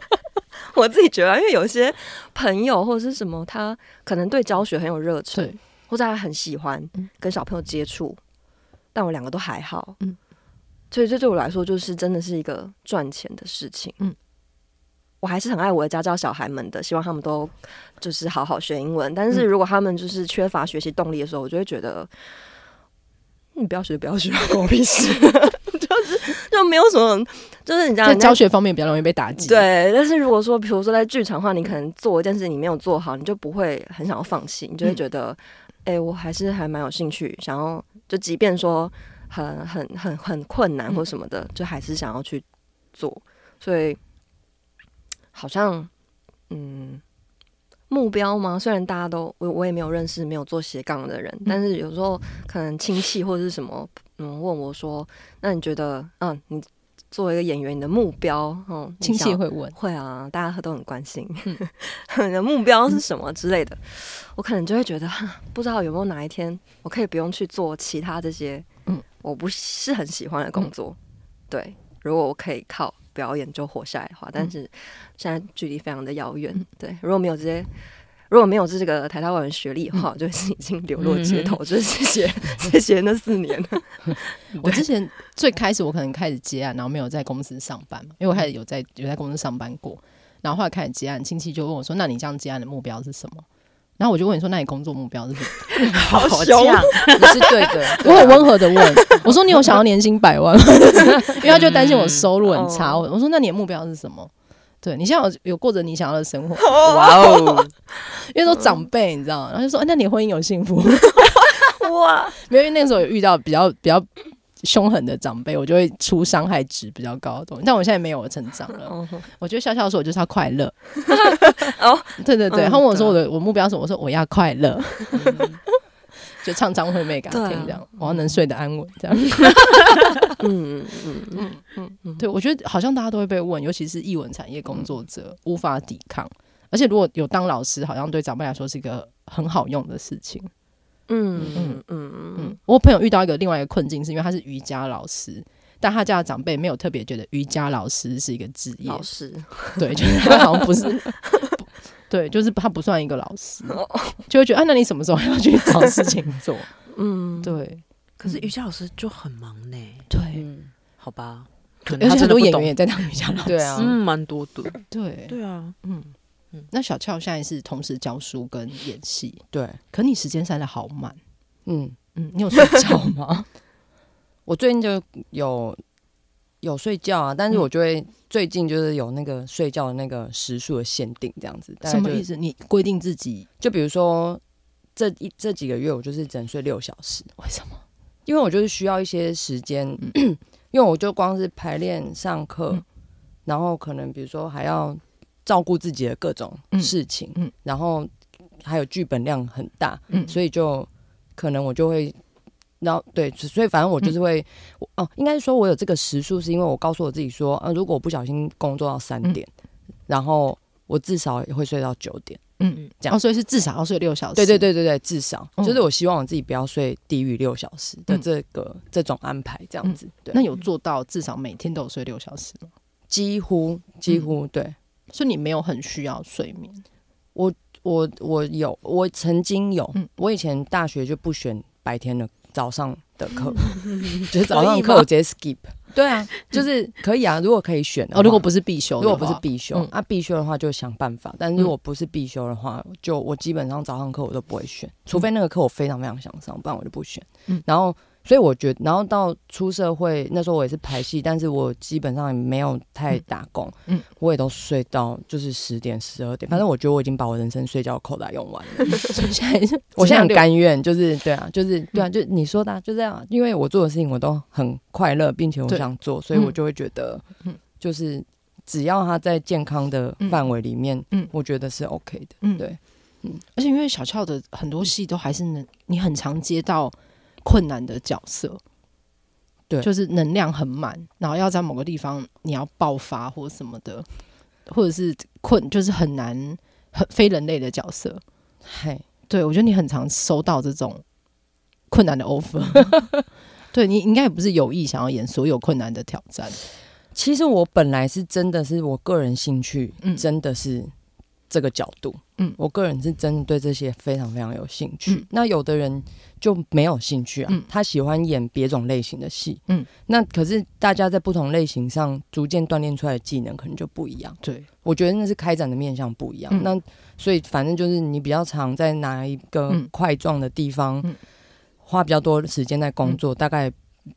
我自己觉得，因为有些朋友或者是什么，他可能对教学很有热忱，或者他很喜欢跟小朋友接触，嗯、但我两个都还好。嗯，所以这对我来说，就是真的是一个赚钱的事情。嗯。我还是很爱我的家教小孩们的，希望他们都就是好好学英文。但是如果他们就是缺乏学习动力的时候，我就会觉得，你不要学，不要学，关我屁事。就是就没有什么，就是你这样在教学方面比较容易被打击。对，但是如果说，比如说在剧场的话，你可能做一件事你没有做好，你就不会很想要放弃，你就会觉得，哎、嗯欸，我还是还蛮有兴趣，想要就即便说很很很很困难或什么的，嗯、就还是想要去做。所以。好像，嗯，目标吗？虽然大家都我我也没有认识没有做斜杠的人，嗯、但是有时候可能亲戚 或者是什么，嗯，问我说：“那你觉得，嗯，你作为一个演员，你的目标，嗯，亲戚会问，会啊，大家都很关心，嗯、你的目标是什么之类的。嗯、我可能就会觉得，不知道有没有哪一天，我可以不用去做其他这些，嗯，我不是很喜欢的工作。嗯、对，如果我可以靠。表演就活下来的话，但是现在距离非常的遥远。嗯、对，如果没有这些，如果没有这个台大外文学历的话，嗯、就是已经流落街头。嗯、就是谢谢 谢谢那四年。我之前最开始我可能开始接案，然后没有在公司上班嘛，因为我开始有在有在公司上班过，然后后来开始接案，亲戚就问我说：“那你这样接案的目标是什么？”然后我就问你说：“那你工作目标是什么？” 好凶，不是对的。我很温和的问我说：“你有想要年薪百万吗？” 因为他就担心我收入很差。我说：“那你的目标是什么？”对，你现在有有过着你想要的生活？哇哦！因为说长辈，你知道吗？然后就说：“那你婚姻有幸福？”哇！没有，因为那个时候有遇到比较比较。凶狠的长辈，我就会出伤害值比较高的东西。但我现在没有我成长了。我觉得笑笑说，我就是要快乐。哦，对 对对。他问我说我的我目标是什么？我说我要快乐。就唱张惠妹给他听，这样我要能睡得安稳，这样。嗯嗯嗯嗯嗯，对，我觉得好像大家都会被问，尤其是艺文产业工作者无法抵抗，而且如果有当老师，好像对长辈来说是一个很好用的事情。嗯嗯嗯嗯，我朋友遇到一个另外一个困境，是因为他是瑜伽老师，但他家的长辈没有特别觉得瑜伽老师是一个职业。老师，对，就是他好像不是，对，就是他不算一个老师，就会觉得，啊，那你什么时候要去找事情做？嗯，对。可是瑜伽老师就很忙呢。对，好吧。而且很多演员也在当瑜伽老师，对啊，嗯，蛮多的。对，对啊，嗯。那小俏现在是同时教书跟演戏，对。可你时间塞的好满，嗯嗯，你有睡觉吗？我最近就有有睡觉啊，但是我就会最近就是有那个睡觉的那个时数的限定，这样子。什么意思？你规定自己？就比如说这一这几个月，我就是只能睡六小时。为什么？因为我就是需要一些时间，因为我就光是排练、上课，然后可能比如说还要。照顾自己的各种事情，嗯，嗯，然后还有剧本量很大，嗯，所以就可能我就会，然后对，所以反正我就是会，嗯、哦，应该说我有这个时数，是因为我告诉我自己说，啊，如果我不小心工作到三点，嗯、然后我至少也会睡到九点，嗯嗯，这样，哦，所以是至少要睡六小时，对对对对对，至少、嗯、就是我希望我自己不要睡低于六小时的这个、嗯、这种安排，这样子，对，那有做到至少每天都有睡六小时吗？几乎几乎、嗯、对。所以你没有很需要睡眠，我我我有，我曾经有，嗯、我以前大学就不选白天的早上的课，就是早上课我直接 skip。对啊，就是可以啊，如果可以选的话，哦，如果不是必修，如果不是必修，嗯、啊，必修的话就想办法。但是如果不是必修的话，就我基本上早上课我都不会选，除非那个课我非常非常想上，不然我就不选。嗯、然后。所以我觉得，然后到出社会那时候，我也是排戏，但是我基本上也没有太打工，嗯，我也都睡到就是十点、十二点，反正我觉得我已经把我人生睡觉口袋用完了。所 以 现在，我现在很甘愿，就是对啊，就是对啊，就你说的、啊，就这样，因为我做的事情我都很快乐，并且我想做，所以我就会觉得，嗯，就是只要他在健康的范围里面，嗯，我觉得是 OK 的，嗯，对，嗯，而且因为小俏的很多戏都还是能，你很常接到。困难的角色，对，就是能量很满，然后要在某个地方你要爆发或什么的，或者是困，就是很难很非人类的角色。嘿，对，我觉得你很常收到这种困难的 offer，对，你应该也不是有意想要演所有困难的挑战。其实我本来是真的是我个人兴趣，嗯，真的是。这个角度，嗯，我个人是真的对这些非常非常有兴趣。嗯、那有的人就没有兴趣啊，嗯、他喜欢演别种类型的戏，嗯，那可是大家在不同类型上逐渐锻炼出来的技能可能就不一样。对，我觉得那是开展的面向不一样。嗯、那所以反正就是你比较常在哪一个块状的地方花比较多的时间在工作，嗯、大概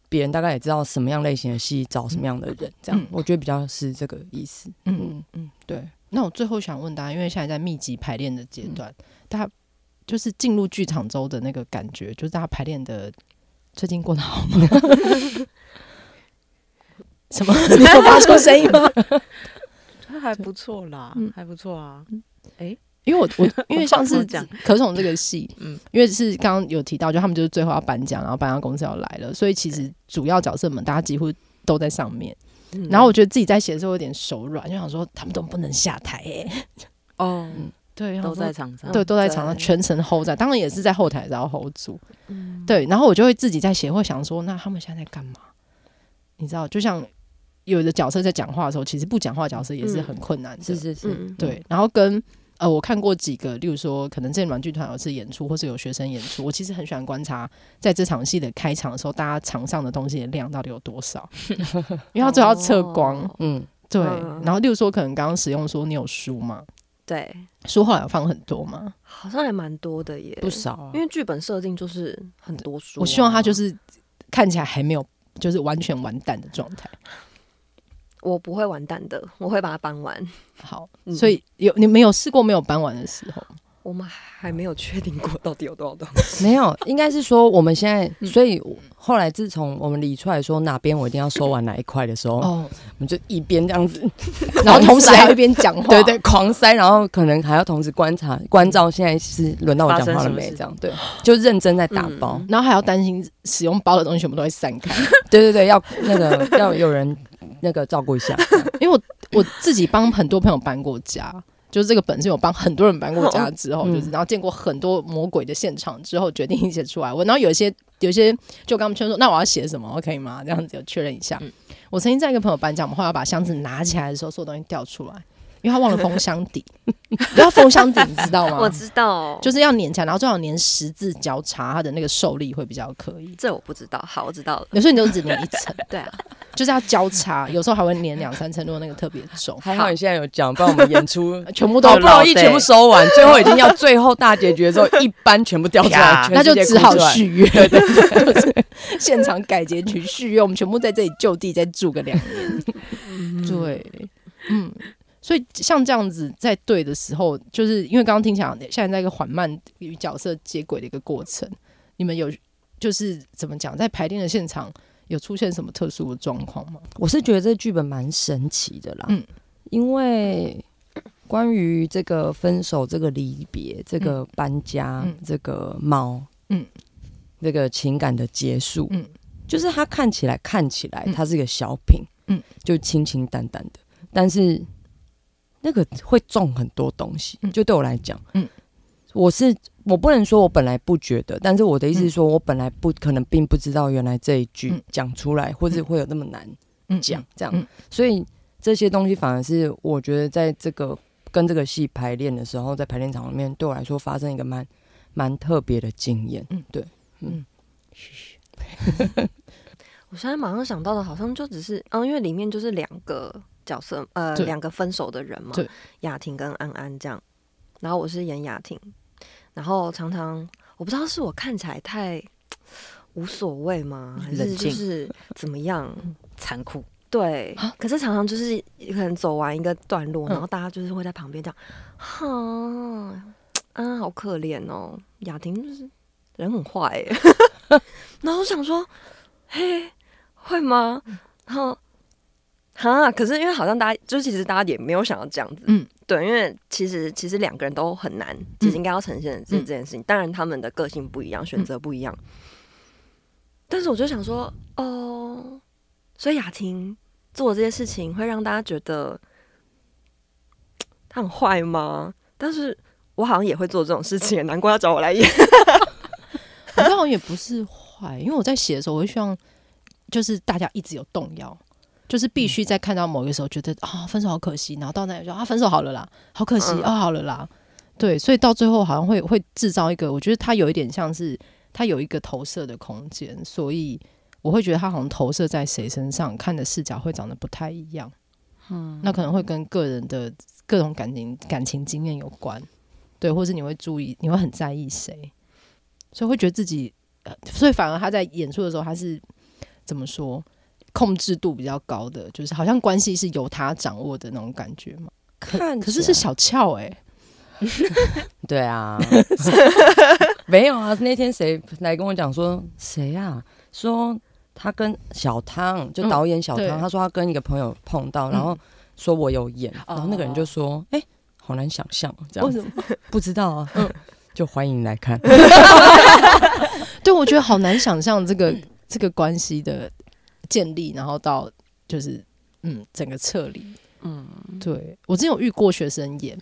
别人大概也知道什么样类型的戏找什么样的人，这样、嗯、我觉得比较是这个意思。嗯。嗯。嗯，对。那我最后想问大家，因为现在在密集排练的阶段，嗯、大家就是进入剧场周的那个感觉，就是大家排练的最近过得好吗？什么？你有发出声音吗？他 还不错啦，嗯、还不错啊。哎、欸，因为我我因为上次讲可宠这个戏，嗯，因为是刚刚有提到，就他们就是最后要颁奖，然后颁奖公司要来了，所以其实主要角色们大家几乎都在上面。然后我觉得自己在写的时候有点手软，就想说他们都不能下台哎。哦，对，都在场上，对，都在场上全程 hold 在，当然也是在后台然后 hold 住。对，然后我就会自己在写，会想说，那他们现在在干嘛？你知道，就像有的角色在讲话的时候，其实不讲话角色也是很困难的。是是是，对，然后跟。呃，我看过几个，例如说，可能这玩剧团有一次演出，或是有学生演出。我其实很喜欢观察，在这场戏的开场的时候，大家场上的东西的量到底有多少，因为他最后要测光。哦、嗯，对。嗯、然后，例如说，可能刚刚使用说你有书吗？对，书后来有放很多吗？好像还蛮多的耶，不少、啊。因为剧本设定就是很多书、啊，我希望他就是看起来还没有，就是完全完蛋的状态。我不会完蛋的，我会把它搬完。好，所以有你没有试过没有搬完的时候？我们还没有确定过到底有多少东西。没有，应该是说我们现在，所以后来自从我们理出来说哪边我一定要收完哪一块的时候，哦，我们就一边这样子，然后同时还一边讲话，对对，狂塞，然后可能还要同时观察关照现在是轮到我讲话了没？这样对，就认真在打包，然后还要担心使用包的东西全部都会散开，对对对，要那个要有人那个照顾一下，因为我我自己帮很多朋友搬过家。就是这个本是我帮很多人搬过家之后，就是然后见过很多魔鬼的现场之后，决定写出来。我然后有一些有一些就跟他们劝说，那我要写什么？OK 吗？这样子有确认一下。我曾经在一个朋友搬家，我们后来把箱子拿起来的时候，所有东西掉出来。因为他忘了封箱底，不要封箱底，你知道吗？我知道，就是要粘起来，然后最好粘十字交叉，它的那个受力会比较可以。这我不知道，好，我知道了。有时候你就只粘一层，对啊，就是要交叉，有时候还会粘两三层，如果那个特别重。还好你现在有讲，不然我们演出 全部都好不容易全部收完，最后已经要最后大结局的时候，一般全部掉出来，那就只好续约，对对对，现场改结局续约，我们全部在这里就地再住个两年。对，嗯。所以像这样子在对的时候，就是因为刚刚听起来现在在一个缓慢与角色接轨的一个过程，你们有就是怎么讲，在排练的现场有出现什么特殊的状况吗？我是觉得这剧本蛮神奇的啦，嗯，因为关于这个分手、这个离别、这个搬家、嗯、这个猫，嗯，这个情感的结束，嗯，就是它看起来看起来它是一个小品，嗯，就清清淡淡的，但是。那个会重很多东西，就对我来讲，嗯，我是我不能说我本来不觉得，但是我的意思是说，我本来不可能并不知道原来这一句讲出来，或者会有那么难讲，这样，所以这些东西反而是我觉得在这个跟这个戏排练的时候，在排练场里面，对我来说发生一个蛮蛮特别的经验，嗯，对，嗯，嘘 我现在马上想到的，好像就只是，嗯，因为里面就是两个。角色呃，两个分手的人嘛，雅婷跟安安这样，然后我是演雅婷，然后常常我不知道是我看起来太无所谓吗，还是就是怎么样 残酷？对，可是常常就是可能走完一个段落，然后大家就是会在旁边这样，哈，安安好可怜哦，雅婷就是人很坏耶，然后我想说，嘿，会吗？然后。哈，可是因为好像大家就是其实大家也没有想要这样子，嗯，对，因为其实其实两个人都很难，其实应该要呈现这这件事情。嗯、当然他们的个性不一样，选择不一样，嗯、但是我就想说，哦，所以雅婷做这些事情会让大家觉得他很坏吗？但是我好像也会做这种事情，难怪要找我来演。我好像也不是坏，因为我在写的时候，我会希望就是大家一直有动摇。就是必须在看到某一个时候觉得啊、哦、分手好可惜，然后到那里说啊分手好了啦，好可惜啊、嗯。哦、好了啦，对，所以到最后好像会会制造一个，我觉得他有一点像是他有一个投射的空间，所以我会觉得他好像投射在谁身上看的视角会长得不太一样，嗯，那可能会跟个人的各种感情感情经验有关，对，或是你会注意你会很在意谁，所以会觉得自己，呃，所以反而他在演出的时候他是怎么说？控制度比较高的，就是好像关系是由他掌握的那种感觉嘛。可可是是小俏哎、欸，对啊，没有啊。那天谁来跟我讲说谁啊？说他跟小汤，就导演小汤，嗯、他说他跟一个朋友碰到，然后说我有演，嗯、然后那个人就说：“哎、欸，好难想象这样子，不知道啊。嗯”就欢迎来看。对，我觉得好难想象这个这个关系的。建立，然后到就是嗯，整个撤离，嗯，对我之前有遇过学生演，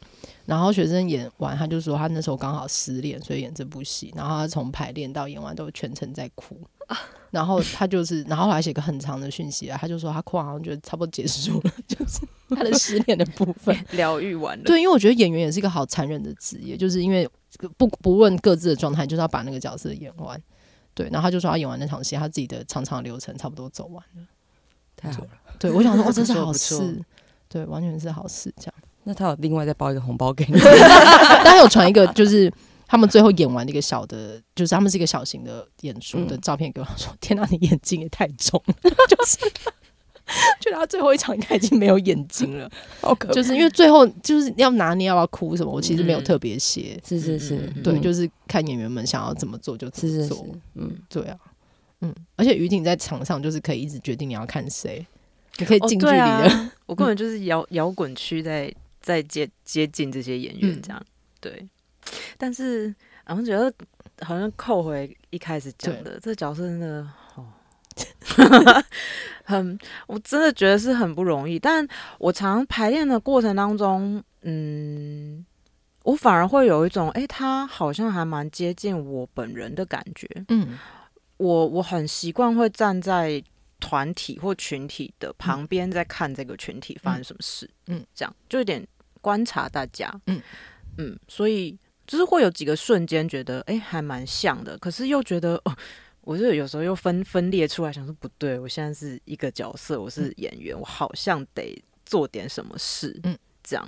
然后学生演完，他就说他那时候刚好失恋，所以演这部戏，然后他从排练到演完都全程在哭，然后他就是，然后还写个很长的讯息啊，他就说他哭完好像觉得差不多结束了，就是 他的失恋的部分疗愈完了。对，因为我觉得演员也是一个好残忍的职业，就是因为不不问各自的状态，就是要把那个角色演完。对，然后他就说他演完那场戏，他自己的长长流程差不多走完了，太好了。对，我想说，哦，这是好事，对，完全是好事。这样，那他有另外再包一个红包给你？他有传一个，就是他们最后演完的一个小的，就是他们是一个小型的演出的照片给我，说：“天哪，你眼睛也太重了。”就是他最后一场应该已经没有眼睛了，好可怕。就是因为最后就是要拿捏要不要哭什么，我其实没有特别写，是是是，对，嗯。就是看演员们想要怎么做就怎么做，嗯，对啊，嗯，而且于婷在场上就是可以一直决定你要看谁，你可以哦近距离的，我根本 就是摇摇滚区在在接接近这些演员这样，对。但是我觉得好像扣回一开始讲的，这角色真的哦，很，我真的觉得是很不容易。但我常排练的过程当中，嗯，我反而会有一种，哎、欸，他好像还蛮接近我本人的感觉。嗯，我我很习惯会站在团体或群体的旁边，在看这个群体发生什么事。嗯，这样就有点观察大家。嗯嗯，所以。就是会有几个瞬间觉得，哎、欸，还蛮像的，可是又觉得，哦，我就有时候又分分裂出来，想说不对，我现在是一个角色，我是演员，嗯、我好像得做点什么事，嗯，这样，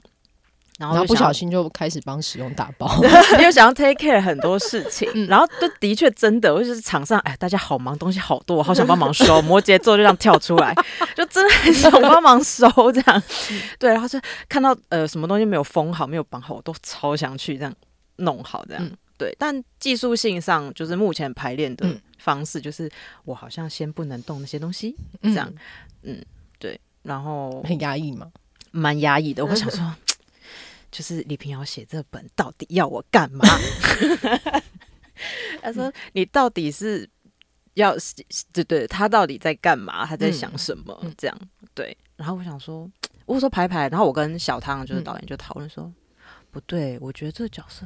然后，不小心就开始帮使用打包，你又想要 take care 很多事情，嗯、然后就的确真的，我就是场上，哎，大家好忙，东西好多，我好想帮忙收，摩羯座就这样跳出来，就真的很想帮忙收，这样，嗯、对，然后就看到呃什么东西没有封好，没有绑好，我都超想去这样。弄好这样，嗯、对，但技术性上就是目前排练的方式，就是我好像先不能动那些东西，这样，嗯，嗯，对，然后很压抑嘛，蛮压抑的。我想说，就是李平遥写这本到底要我干嘛？他说你到底是要对对，他到底在干嘛？他在想什么？嗯、这样，对。然后我想说，我说排排，然后我跟小汤就是导演就讨论说。嗯不对，我觉得这个角色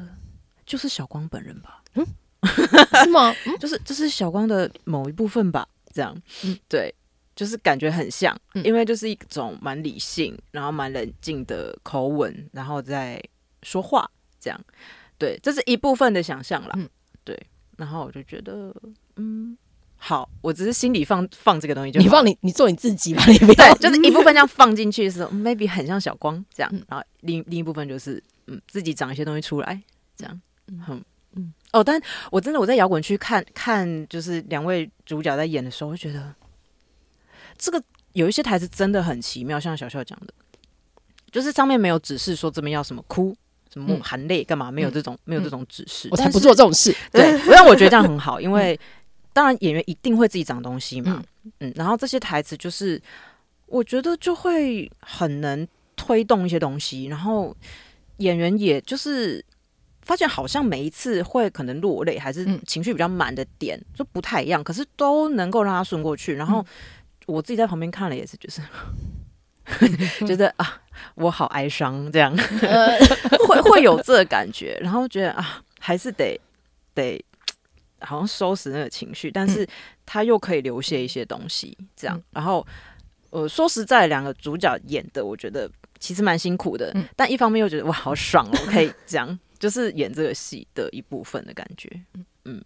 就是小光本人吧？嗯，是吗？就是这、就是小光的某一部分吧？这样，嗯，对，就是感觉很像，嗯、因为就是一种蛮理性，然后蛮冷静的口吻，然后再说话，这样，对，这是一部分的想象啦。嗯，对，然后我就觉得，嗯。好，我只是心里放放这个东西就，就你放你你做你自己吧，你不要，对，就是一部分这样放进去的时候，maybe 很像小光这样，嗯、然后另另一部分就是嗯自己长一些东西出来，这样，嗯嗯。哦，但我真的我在摇滚区看看，就是两位主角在演的时候，我觉得这个有一些台词真的很奇妙，像小笑讲的，就是上面没有指示说这边要什么哭什么含泪干嘛，没有这种、嗯、没有这种指示，我才不做这种事，对，但我觉得这样很好，因为。当然，演员一定会自己长东西嘛，嗯，嗯，然后这些台词就是，我觉得就会很能推动一些东西，然后演员也就是发现好像每一次会可能落泪，还是情绪比较满的点，嗯、就不太一样，可是都能够让他顺过去。然后我自己在旁边看了也是，就是、嗯、觉得啊，我好哀伤这样，会会有这感觉，然后觉得啊，还是得得。好像收拾那个情绪，但是他又可以留下一些东西，这样。嗯、然后，呃，说实在，两个主角演的，我觉得其实蛮辛苦的。嗯、但一方面又觉得哇，好爽哦，可以这样，就是演这个戏的一部分的感觉。嗯，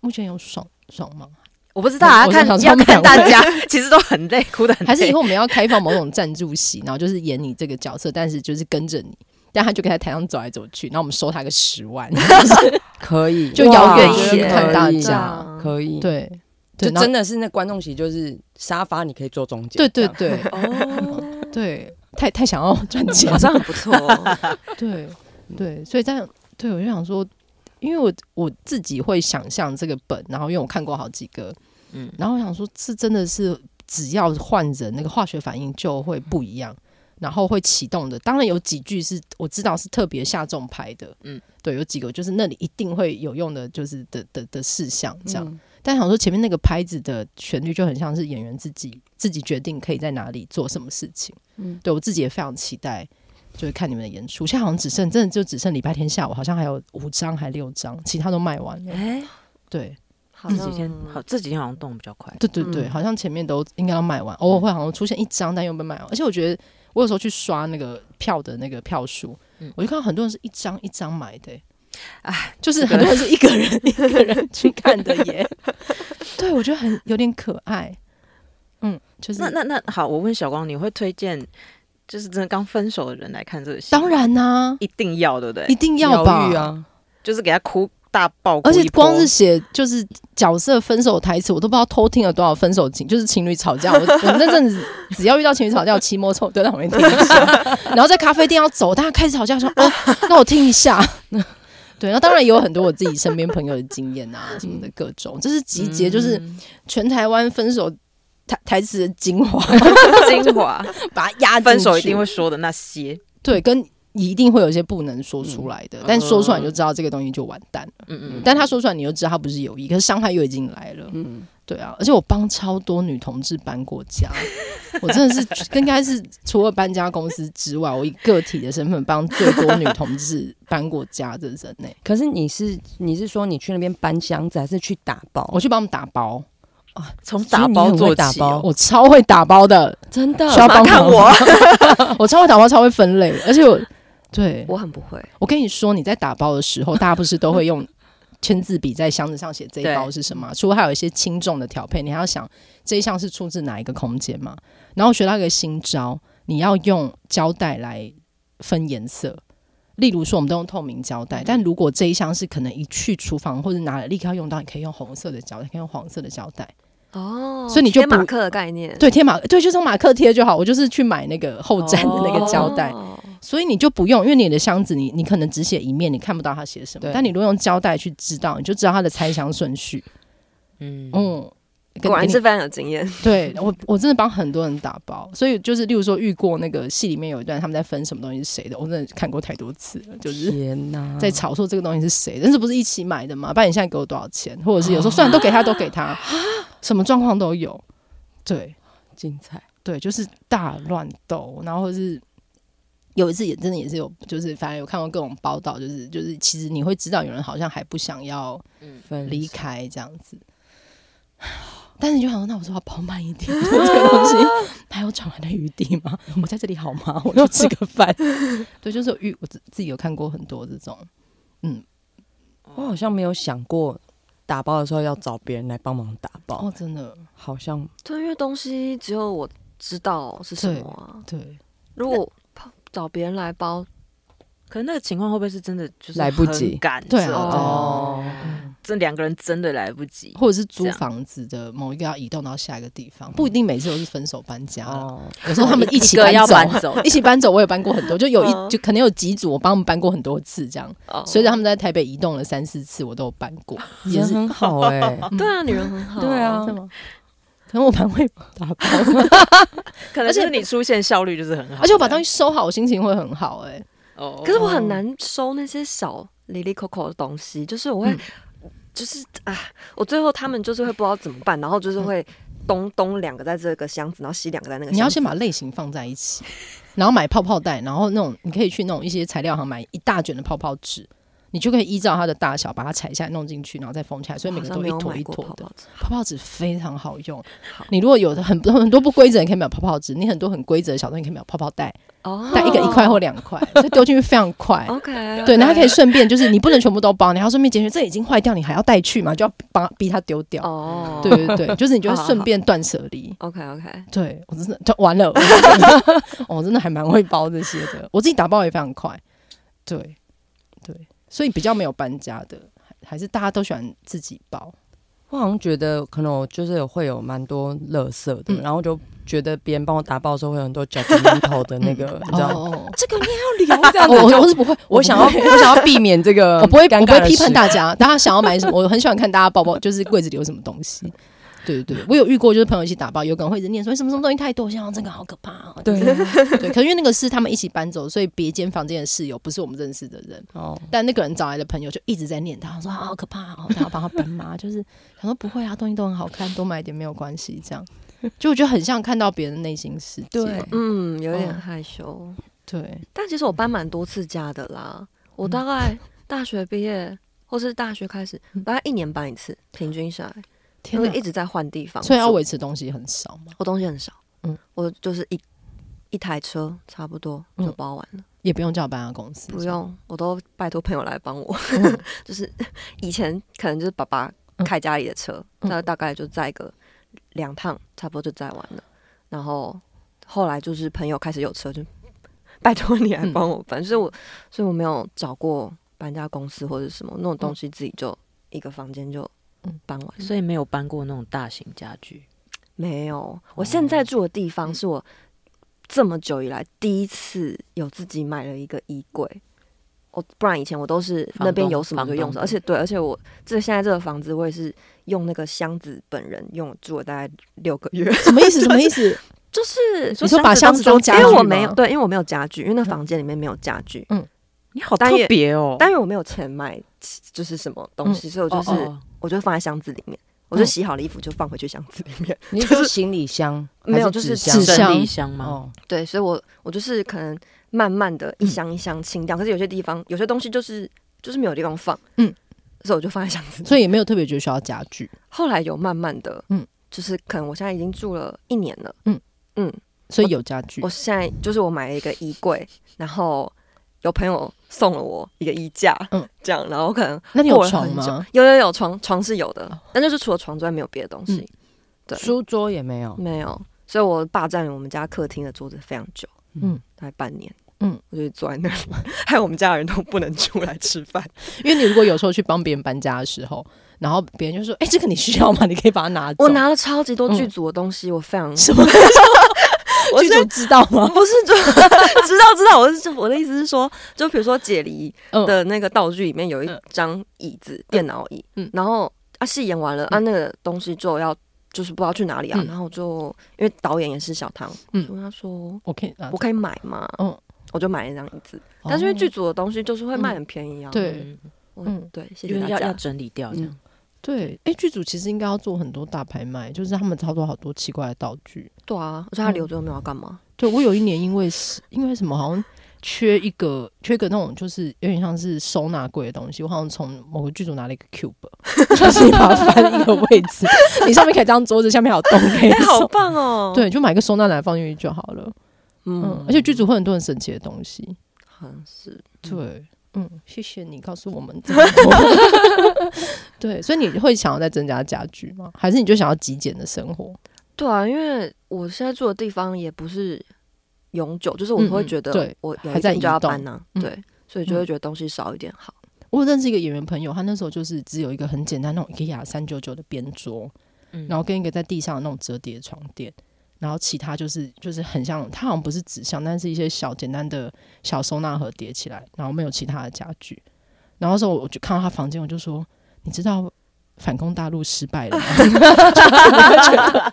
目前有爽爽吗？我不知道啊，看要看大家，其实都很累，哭的很累。还是以后我们要开放某种赞助戏，然后就是演你这个角色，但是就是跟着你。但他就可以在台上走来走去，然后我们收他个十万，可以，就遥远一点看大家，可以，对，就真的是那观众席就是沙发，你可以坐中间，对对对，哦，对，太太想要赚钱，好像很不错，对对，所以这样，对我就想说，因为我我自己会想象这个本，然后因为我看过好几个，嗯，然后我想说，这真的是只要换人，那个化学反应就会不一样。然后会启动的，当然有几句是我知道是特别下重拍的，嗯，对，有几个就是那里一定会有用的，就是的的的事项这样。嗯、但想说前面那个拍子的旋律就很像是演员自己自己决定可以在哪里做什么事情，嗯，对我自己也非常期待，就是看你们的演出。现在好像只剩真的就只剩礼拜天下午，好像还有五张还六张，其他都卖完了。哎，对，这几天好，这几天好像动比较快。对对对，嗯、好像前面都应该要卖完，偶尔会好像出现一张，但又被卖完，而且我觉得。我有时候去刷那个票的那个票数，嗯、我就看到很多人是一张一张买的、欸，哎，就是很多人是一个人 一个人去看的耶。对，我觉得很有点可爱。嗯，就是那那那好，我问小光，你会推荐就是真的刚分手的人来看这个戏？当然呐、啊，一定要对不对？一定要吧？啊，就是给他哭。大爆哭，而且光是写就是角色分手台词，我都不知道偷听了多少分手情，就是情侣吵架。我 我那阵子只要遇到情侣吵架，我骑摩托车都在旁边听一下。然后在咖啡店要走，大家开始吵架说：“哦，那我听一下。”对，那当然也有很多我自己身边朋友的经验啊，什么的各种，这是集结，就是全台湾分手台 台词的精华，精华 把它压分手一定会说的那些，对，跟。一定会有一些不能说出来的，嗯、但说出来你就知道这个东西就完蛋了。嗯嗯，但他说出来你就知道他不是有意，可是伤害又已经来了。嗯，对啊，而且我帮超多女同志搬过家，我真的是应该是除了搬家公司之外，我以个体的身份帮最多女同志搬过家的人呢、欸。可是你是你是说你去那边搬箱子，还是去打包？我去帮他们打包啊，从打包做打包，我超会打包的，真的。需要帮看我，我超会打包，超会分类，而且我。对，我很不会。我跟你说，你在打包的时候，大家不是都会用签字笔在箱子上写这一包是什么？除了还有一些轻重的调配，你还要想这一项是出自哪一个空间嘛？然后学到一个新招，你要用胶带来分颜色。例如说，我们都用透明胶带，但如果这一箱是可能一去厨房或者拿了立刻要用到，你可以用红色的胶带，可以用黄色的胶带。哦，所以你就贴马克的概念，对，贴马对，就是用马克贴就好。我就是去买那个后站的那个胶带。哦所以你就不用，因为你的箱子你你可能只写一面，你看不到他写什么。但你如果用胶带去知道，你就知道他的拆箱顺序。嗯嗯，果然是非常有经验。对我，我真的帮很多人打包，所以就是例如说遇过那个戏里面有一段他们在分什么东西是谁的，我真的看过太多次了。就是天哪，在吵说这个东西是谁的，但是不是一起买的嘛？不然你现在给我多少钱？或者是有时候 虽然都给他，都给他，什么状况都有。对，精彩。对，就是大乱斗，然后是。有一次也真的也是有，就是反正有看过各种报道，就是就是其实你会知道有人好像还不想要离开这样子，嗯、但是你就想说，那我说要跑慢一点，这个东西还有转弯的余地吗？我在这里好吗？我就吃个饭。对，就是遇我自自己有看过很多这种，嗯，我好像没有想过打包的时候要找别人来帮忙打包。哦，真的好像对，因为东西只有我知道是什么啊。对，对如果。找别人来包，可能那个情况会不会是真的就是来不及？对啊，哦，这两个人真的来不及，或者是租房子的某一个要移动到下一个地方，不一定每次都是分手搬家。哦有时候他们一起搬走，一起搬走，我也搬过很多，就有一就可能有几组，我帮他们搬过很多次，这样。随着他们在台北移动了三四次，我都有搬过，也是很好哎。对啊，女人很好，对啊。可能我蛮会打包，可能是你出现效率就是很好，而且我把东西收好，我心情会很好哎、欸。哦，可是我很难收那些小哩哩扣扣的东西，就是我会，嗯、就是啊，我最后他们就是会不知道怎么办，然后就是会东东两个在这个箱子，然后西两个在那个箱子。你要先把类型放在一起，然后买泡泡袋，然后那种你可以去那种一些材料行买一大卷的泡泡纸。你就可以依照它的大小把它裁下来弄进去，然后再封起来，所以每个都一坨一坨的。泡泡纸非常好用。好你如果有的很很多不规则，你可以买泡泡纸；你很多很规则的小东西，你可以买泡泡袋。哦，带一个一块或两块，所以丢进去非常快。OK，对，然后可以顺便就是你不能全部都包，你还要顺便解决这已经坏掉，你还要带去嘛？就要帮逼他丢掉。哦，对对对，就是你就会顺便断舍离。OK OK，对我真的就完了。我真的还蛮会包这些的，我自己打包也非常快。对对。所以比较没有搬家的，还是大家都喜欢自己包。我好像觉得可能我就是有会有蛮多垃圾的，嗯、然后就觉得别人帮我打包的时候会有很多 judgmental 的那个，嗯、你知道？哦、这个你也要留这样子？我我是不会，我想要 我想要避免这个，我不会我不会批判大家，大家想要买什么，我很喜欢看大家包包，就是柜子里有什么东西。对对对，我有遇过，就是朋友一起打包，有可能会一直念说什么什么东西太多，像这个好可怕、啊。对对，可是因为那个是他们一起搬走，所以别间房间的室友不是我们认识的人。哦，但那个人找来的朋友就一直在念他，说好可怕、啊，他要帮他搬嘛？就是他说不会啊，东西都很好看，多买一点没有关系。这样，就我觉得很像看到别人的内心世界。对，嗯，有点害羞。对，但其实我搬蛮多次家的啦。我大概大学毕业或是大学开始，大概一年搬一次，平均下来。因为一直在换地方，所以要维持东西很少嘛。我东西很少，嗯，我就是一一台车差不多就包完了，也不用叫搬家公司，不用，我都拜托朋友来帮我。嗯、就是 以前可能就是爸爸开家里的车，那、嗯、大概就载个两趟，差不多就载完了。然后后来就是朋友开始有车，就拜托你来帮我搬。所以我，所以我没有找过搬家公司或者什么那种东西，自己就一个房间就搬完，所以没有搬过那种大型家具。没有，我现在住的地方是我这么久以来第一次有自己买了一个衣柜。我不然以前我都是那边有什么就用什么，而且对，而且我这现在这个房子我也是用那个箱子本人用住了大概六个月。什么意思？什么意思？就是你说把箱子装家具，因为我没有对，因为我没有家具，因为那房间里面没有家具。嗯，你好特别哦。但因为我没有钱买，就是什么东西，所以我就是我就放在箱子里面。我就洗好了衣服就放回去箱子里面。你 就是行李箱？没有，就是纸箱箱吗？对，所以我我就是可能慢慢的一箱一箱清掉。可是有些地方有些东西就是就是没有地方放，嗯，所以我就放在箱子里。所以也没有特别觉得需要家具。后来有慢慢的，嗯，就是可能我现在已经住了一年了，嗯嗯。所以有家具，我现在就是我买了一个衣柜，然后有朋友送了我一个衣架，嗯，这样，然后可能那你有床吗？有有有床，床是有的，但就是除了床之外没有别的东西，对，书桌也没有，没有，所以我霸占了我们家客厅的桌子非常久，嗯，大概半年，嗯，我就坐在那里，害我们家人都不能出来吃饭，因为你如果有时候去帮别人搬家的时候，然后别人就说，哎，这个你需要吗？你可以把它拿走。我拿了超级多剧组的东西，我非常什么？剧组知道吗？不是，就 知道知道。我是我的意思是说，就比如说解离的那个道具里面有一张椅子，电脑椅。嗯，然后啊，戏演完了啊，那个东西就要就是不知道去哪里啊。然后就因为导演也是小唐，嗯，他说我可以我可以买吗？嗯，我就买了一张椅子。但是因为剧组的东西就是会卖很便宜啊。对，嗯，对，谢谢大家。要整理掉这样。对，哎，剧组其实应该要做很多大拍卖，就是他们操作好多奇怪的道具。对啊，而且他留着又没有要干嘛？对，我有一年因为是因为什么，好像缺一个缺一个那种，就是有点像是收纳柜的东西。我好像从某个剧组拿了一个 cube，就是你把它翻一个位置，你上面可以当桌子，下面还有洞可以。好棒哦！对，就买个收纳篮放进去就好了。嗯，而且剧组会很多很神奇的东西，好像是对。嗯，谢谢你告诉我们这么多。对，所以你会想要再增加家具吗？还是你就想要极简的生活？对啊，因为我现在住的地方也不是永久，就是我会觉得我还在就要搬呢。对，所以就会觉得东西少一点好。我认识一个演员朋友，他那时候就是只有一个很简单那种 IKEA 三九九的边桌，然后跟一个在地上的那种折叠床垫。然后其他就是就是很像，它好像不是纸箱，但是一些小简单的小收纳盒叠起来，然后没有其他的家具。然后那时候我就看到他房间，我就说：“你知道反攻大陆失败了吗？”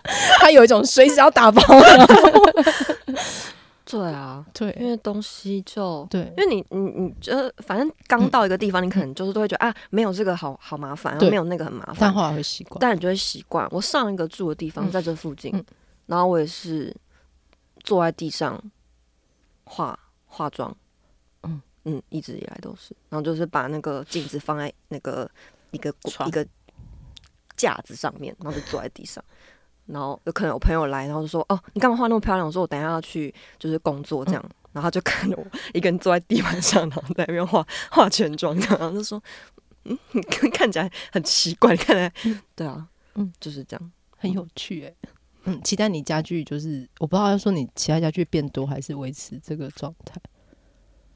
他有一种随时要打包了。对啊，对，因为东西就对，因为你你你觉得反正刚到一个地方，你可能就是都会觉得啊，没有这个好好麻烦，然后没有那个很麻烦，但后来会习惯，但你就会习惯。我上一个住的地方在这附近。然后我也是坐在地上化化妆，嗯嗯，一直以来都是。然后就是把那个镜子放在那个一个床一个架子上面，然后就坐在地上。然后有可能有朋友来，然后就说：“哦，你干嘛画那么漂亮？”我说：“我等一下要去就是工作这样。嗯”然后他就看着我一个人坐在地板上，然后在那边画画全妆，然后就说：“嗯，你 看起来很奇怪，看起来、嗯、对啊，嗯，就是这样，很有趣哎、欸。”嗯，期待你家具就是，我不知道要说你其他家具变多还是维持这个状态，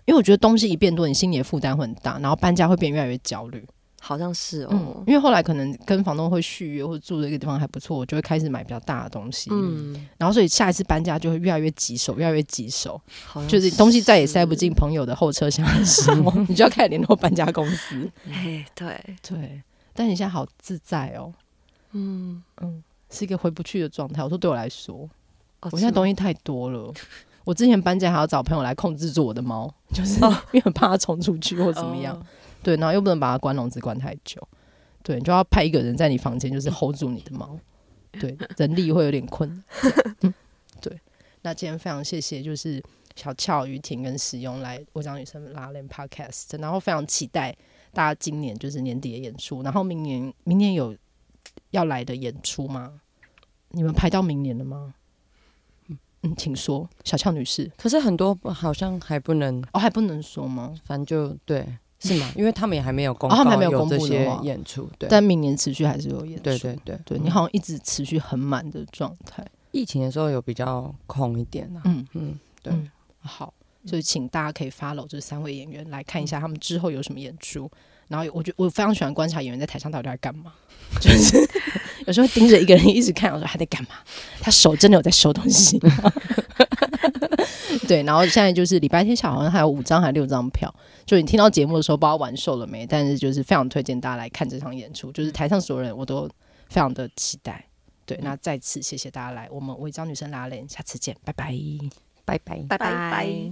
因为我觉得东西一变多，你心里的负担会很大，然后搬家会变越来越焦虑。好像是哦、嗯，因为后来可能跟房东会续约或者住的一个地方还不错，我就会开始买比较大的东西。嗯，然后所以下一次搬家就会越来越棘手，越来越棘手，是就是东西再也塞不进朋友的后车厢的时候，你就要开始联络搬家公司。哎，对对，但你现在好自在哦。嗯嗯。是一个回不去的状态。我说对我来说，哦、我现在东西太多了。我之前搬家还要找朋友来控制住我的猫，就是、哦、因为很怕它冲出去或怎么样。哦、对，然后又不能把它关笼子关太久。对，你就要派一个人在你房间，就是 hold 住你的猫。对，人力会有点困难、嗯。对，那今天非常谢谢，就是小俏、于婷跟使用来我讲女生拉链 podcast，然后非常期待大家今年就是年底的演出，然后明年明年有。要来的演出吗？你们排到明年了吗？嗯嗯，请说，小俏女士。可是很多好像还不能哦，还不能说吗？反正就对，是吗？因为他们也还没有公，他们还没有公布这些演出。对，但明年持续还是有演出。对对对对，你好像一直持续很满的状态。疫情的时候有比较空一点啊。嗯嗯，对。好，所以请大家可以 follow 这三位演员来看一下他们之后有什么演出。然后我觉我非常喜欢观察演员在台上到底在干嘛，就是有时候盯着一个人一直看，我说他在干嘛？他手真的有在收东西？对，然后现在就是礼拜天下，好像还有五张还六张票，就你听到节目的时候，不知道完售了没？但是就是非常推荐大家来看这场演出，就是台上所有人我都非常的期待。对，那再次谢谢大家来，我们违章女生拉链，下次见，拜拜，拜拜，拜拜。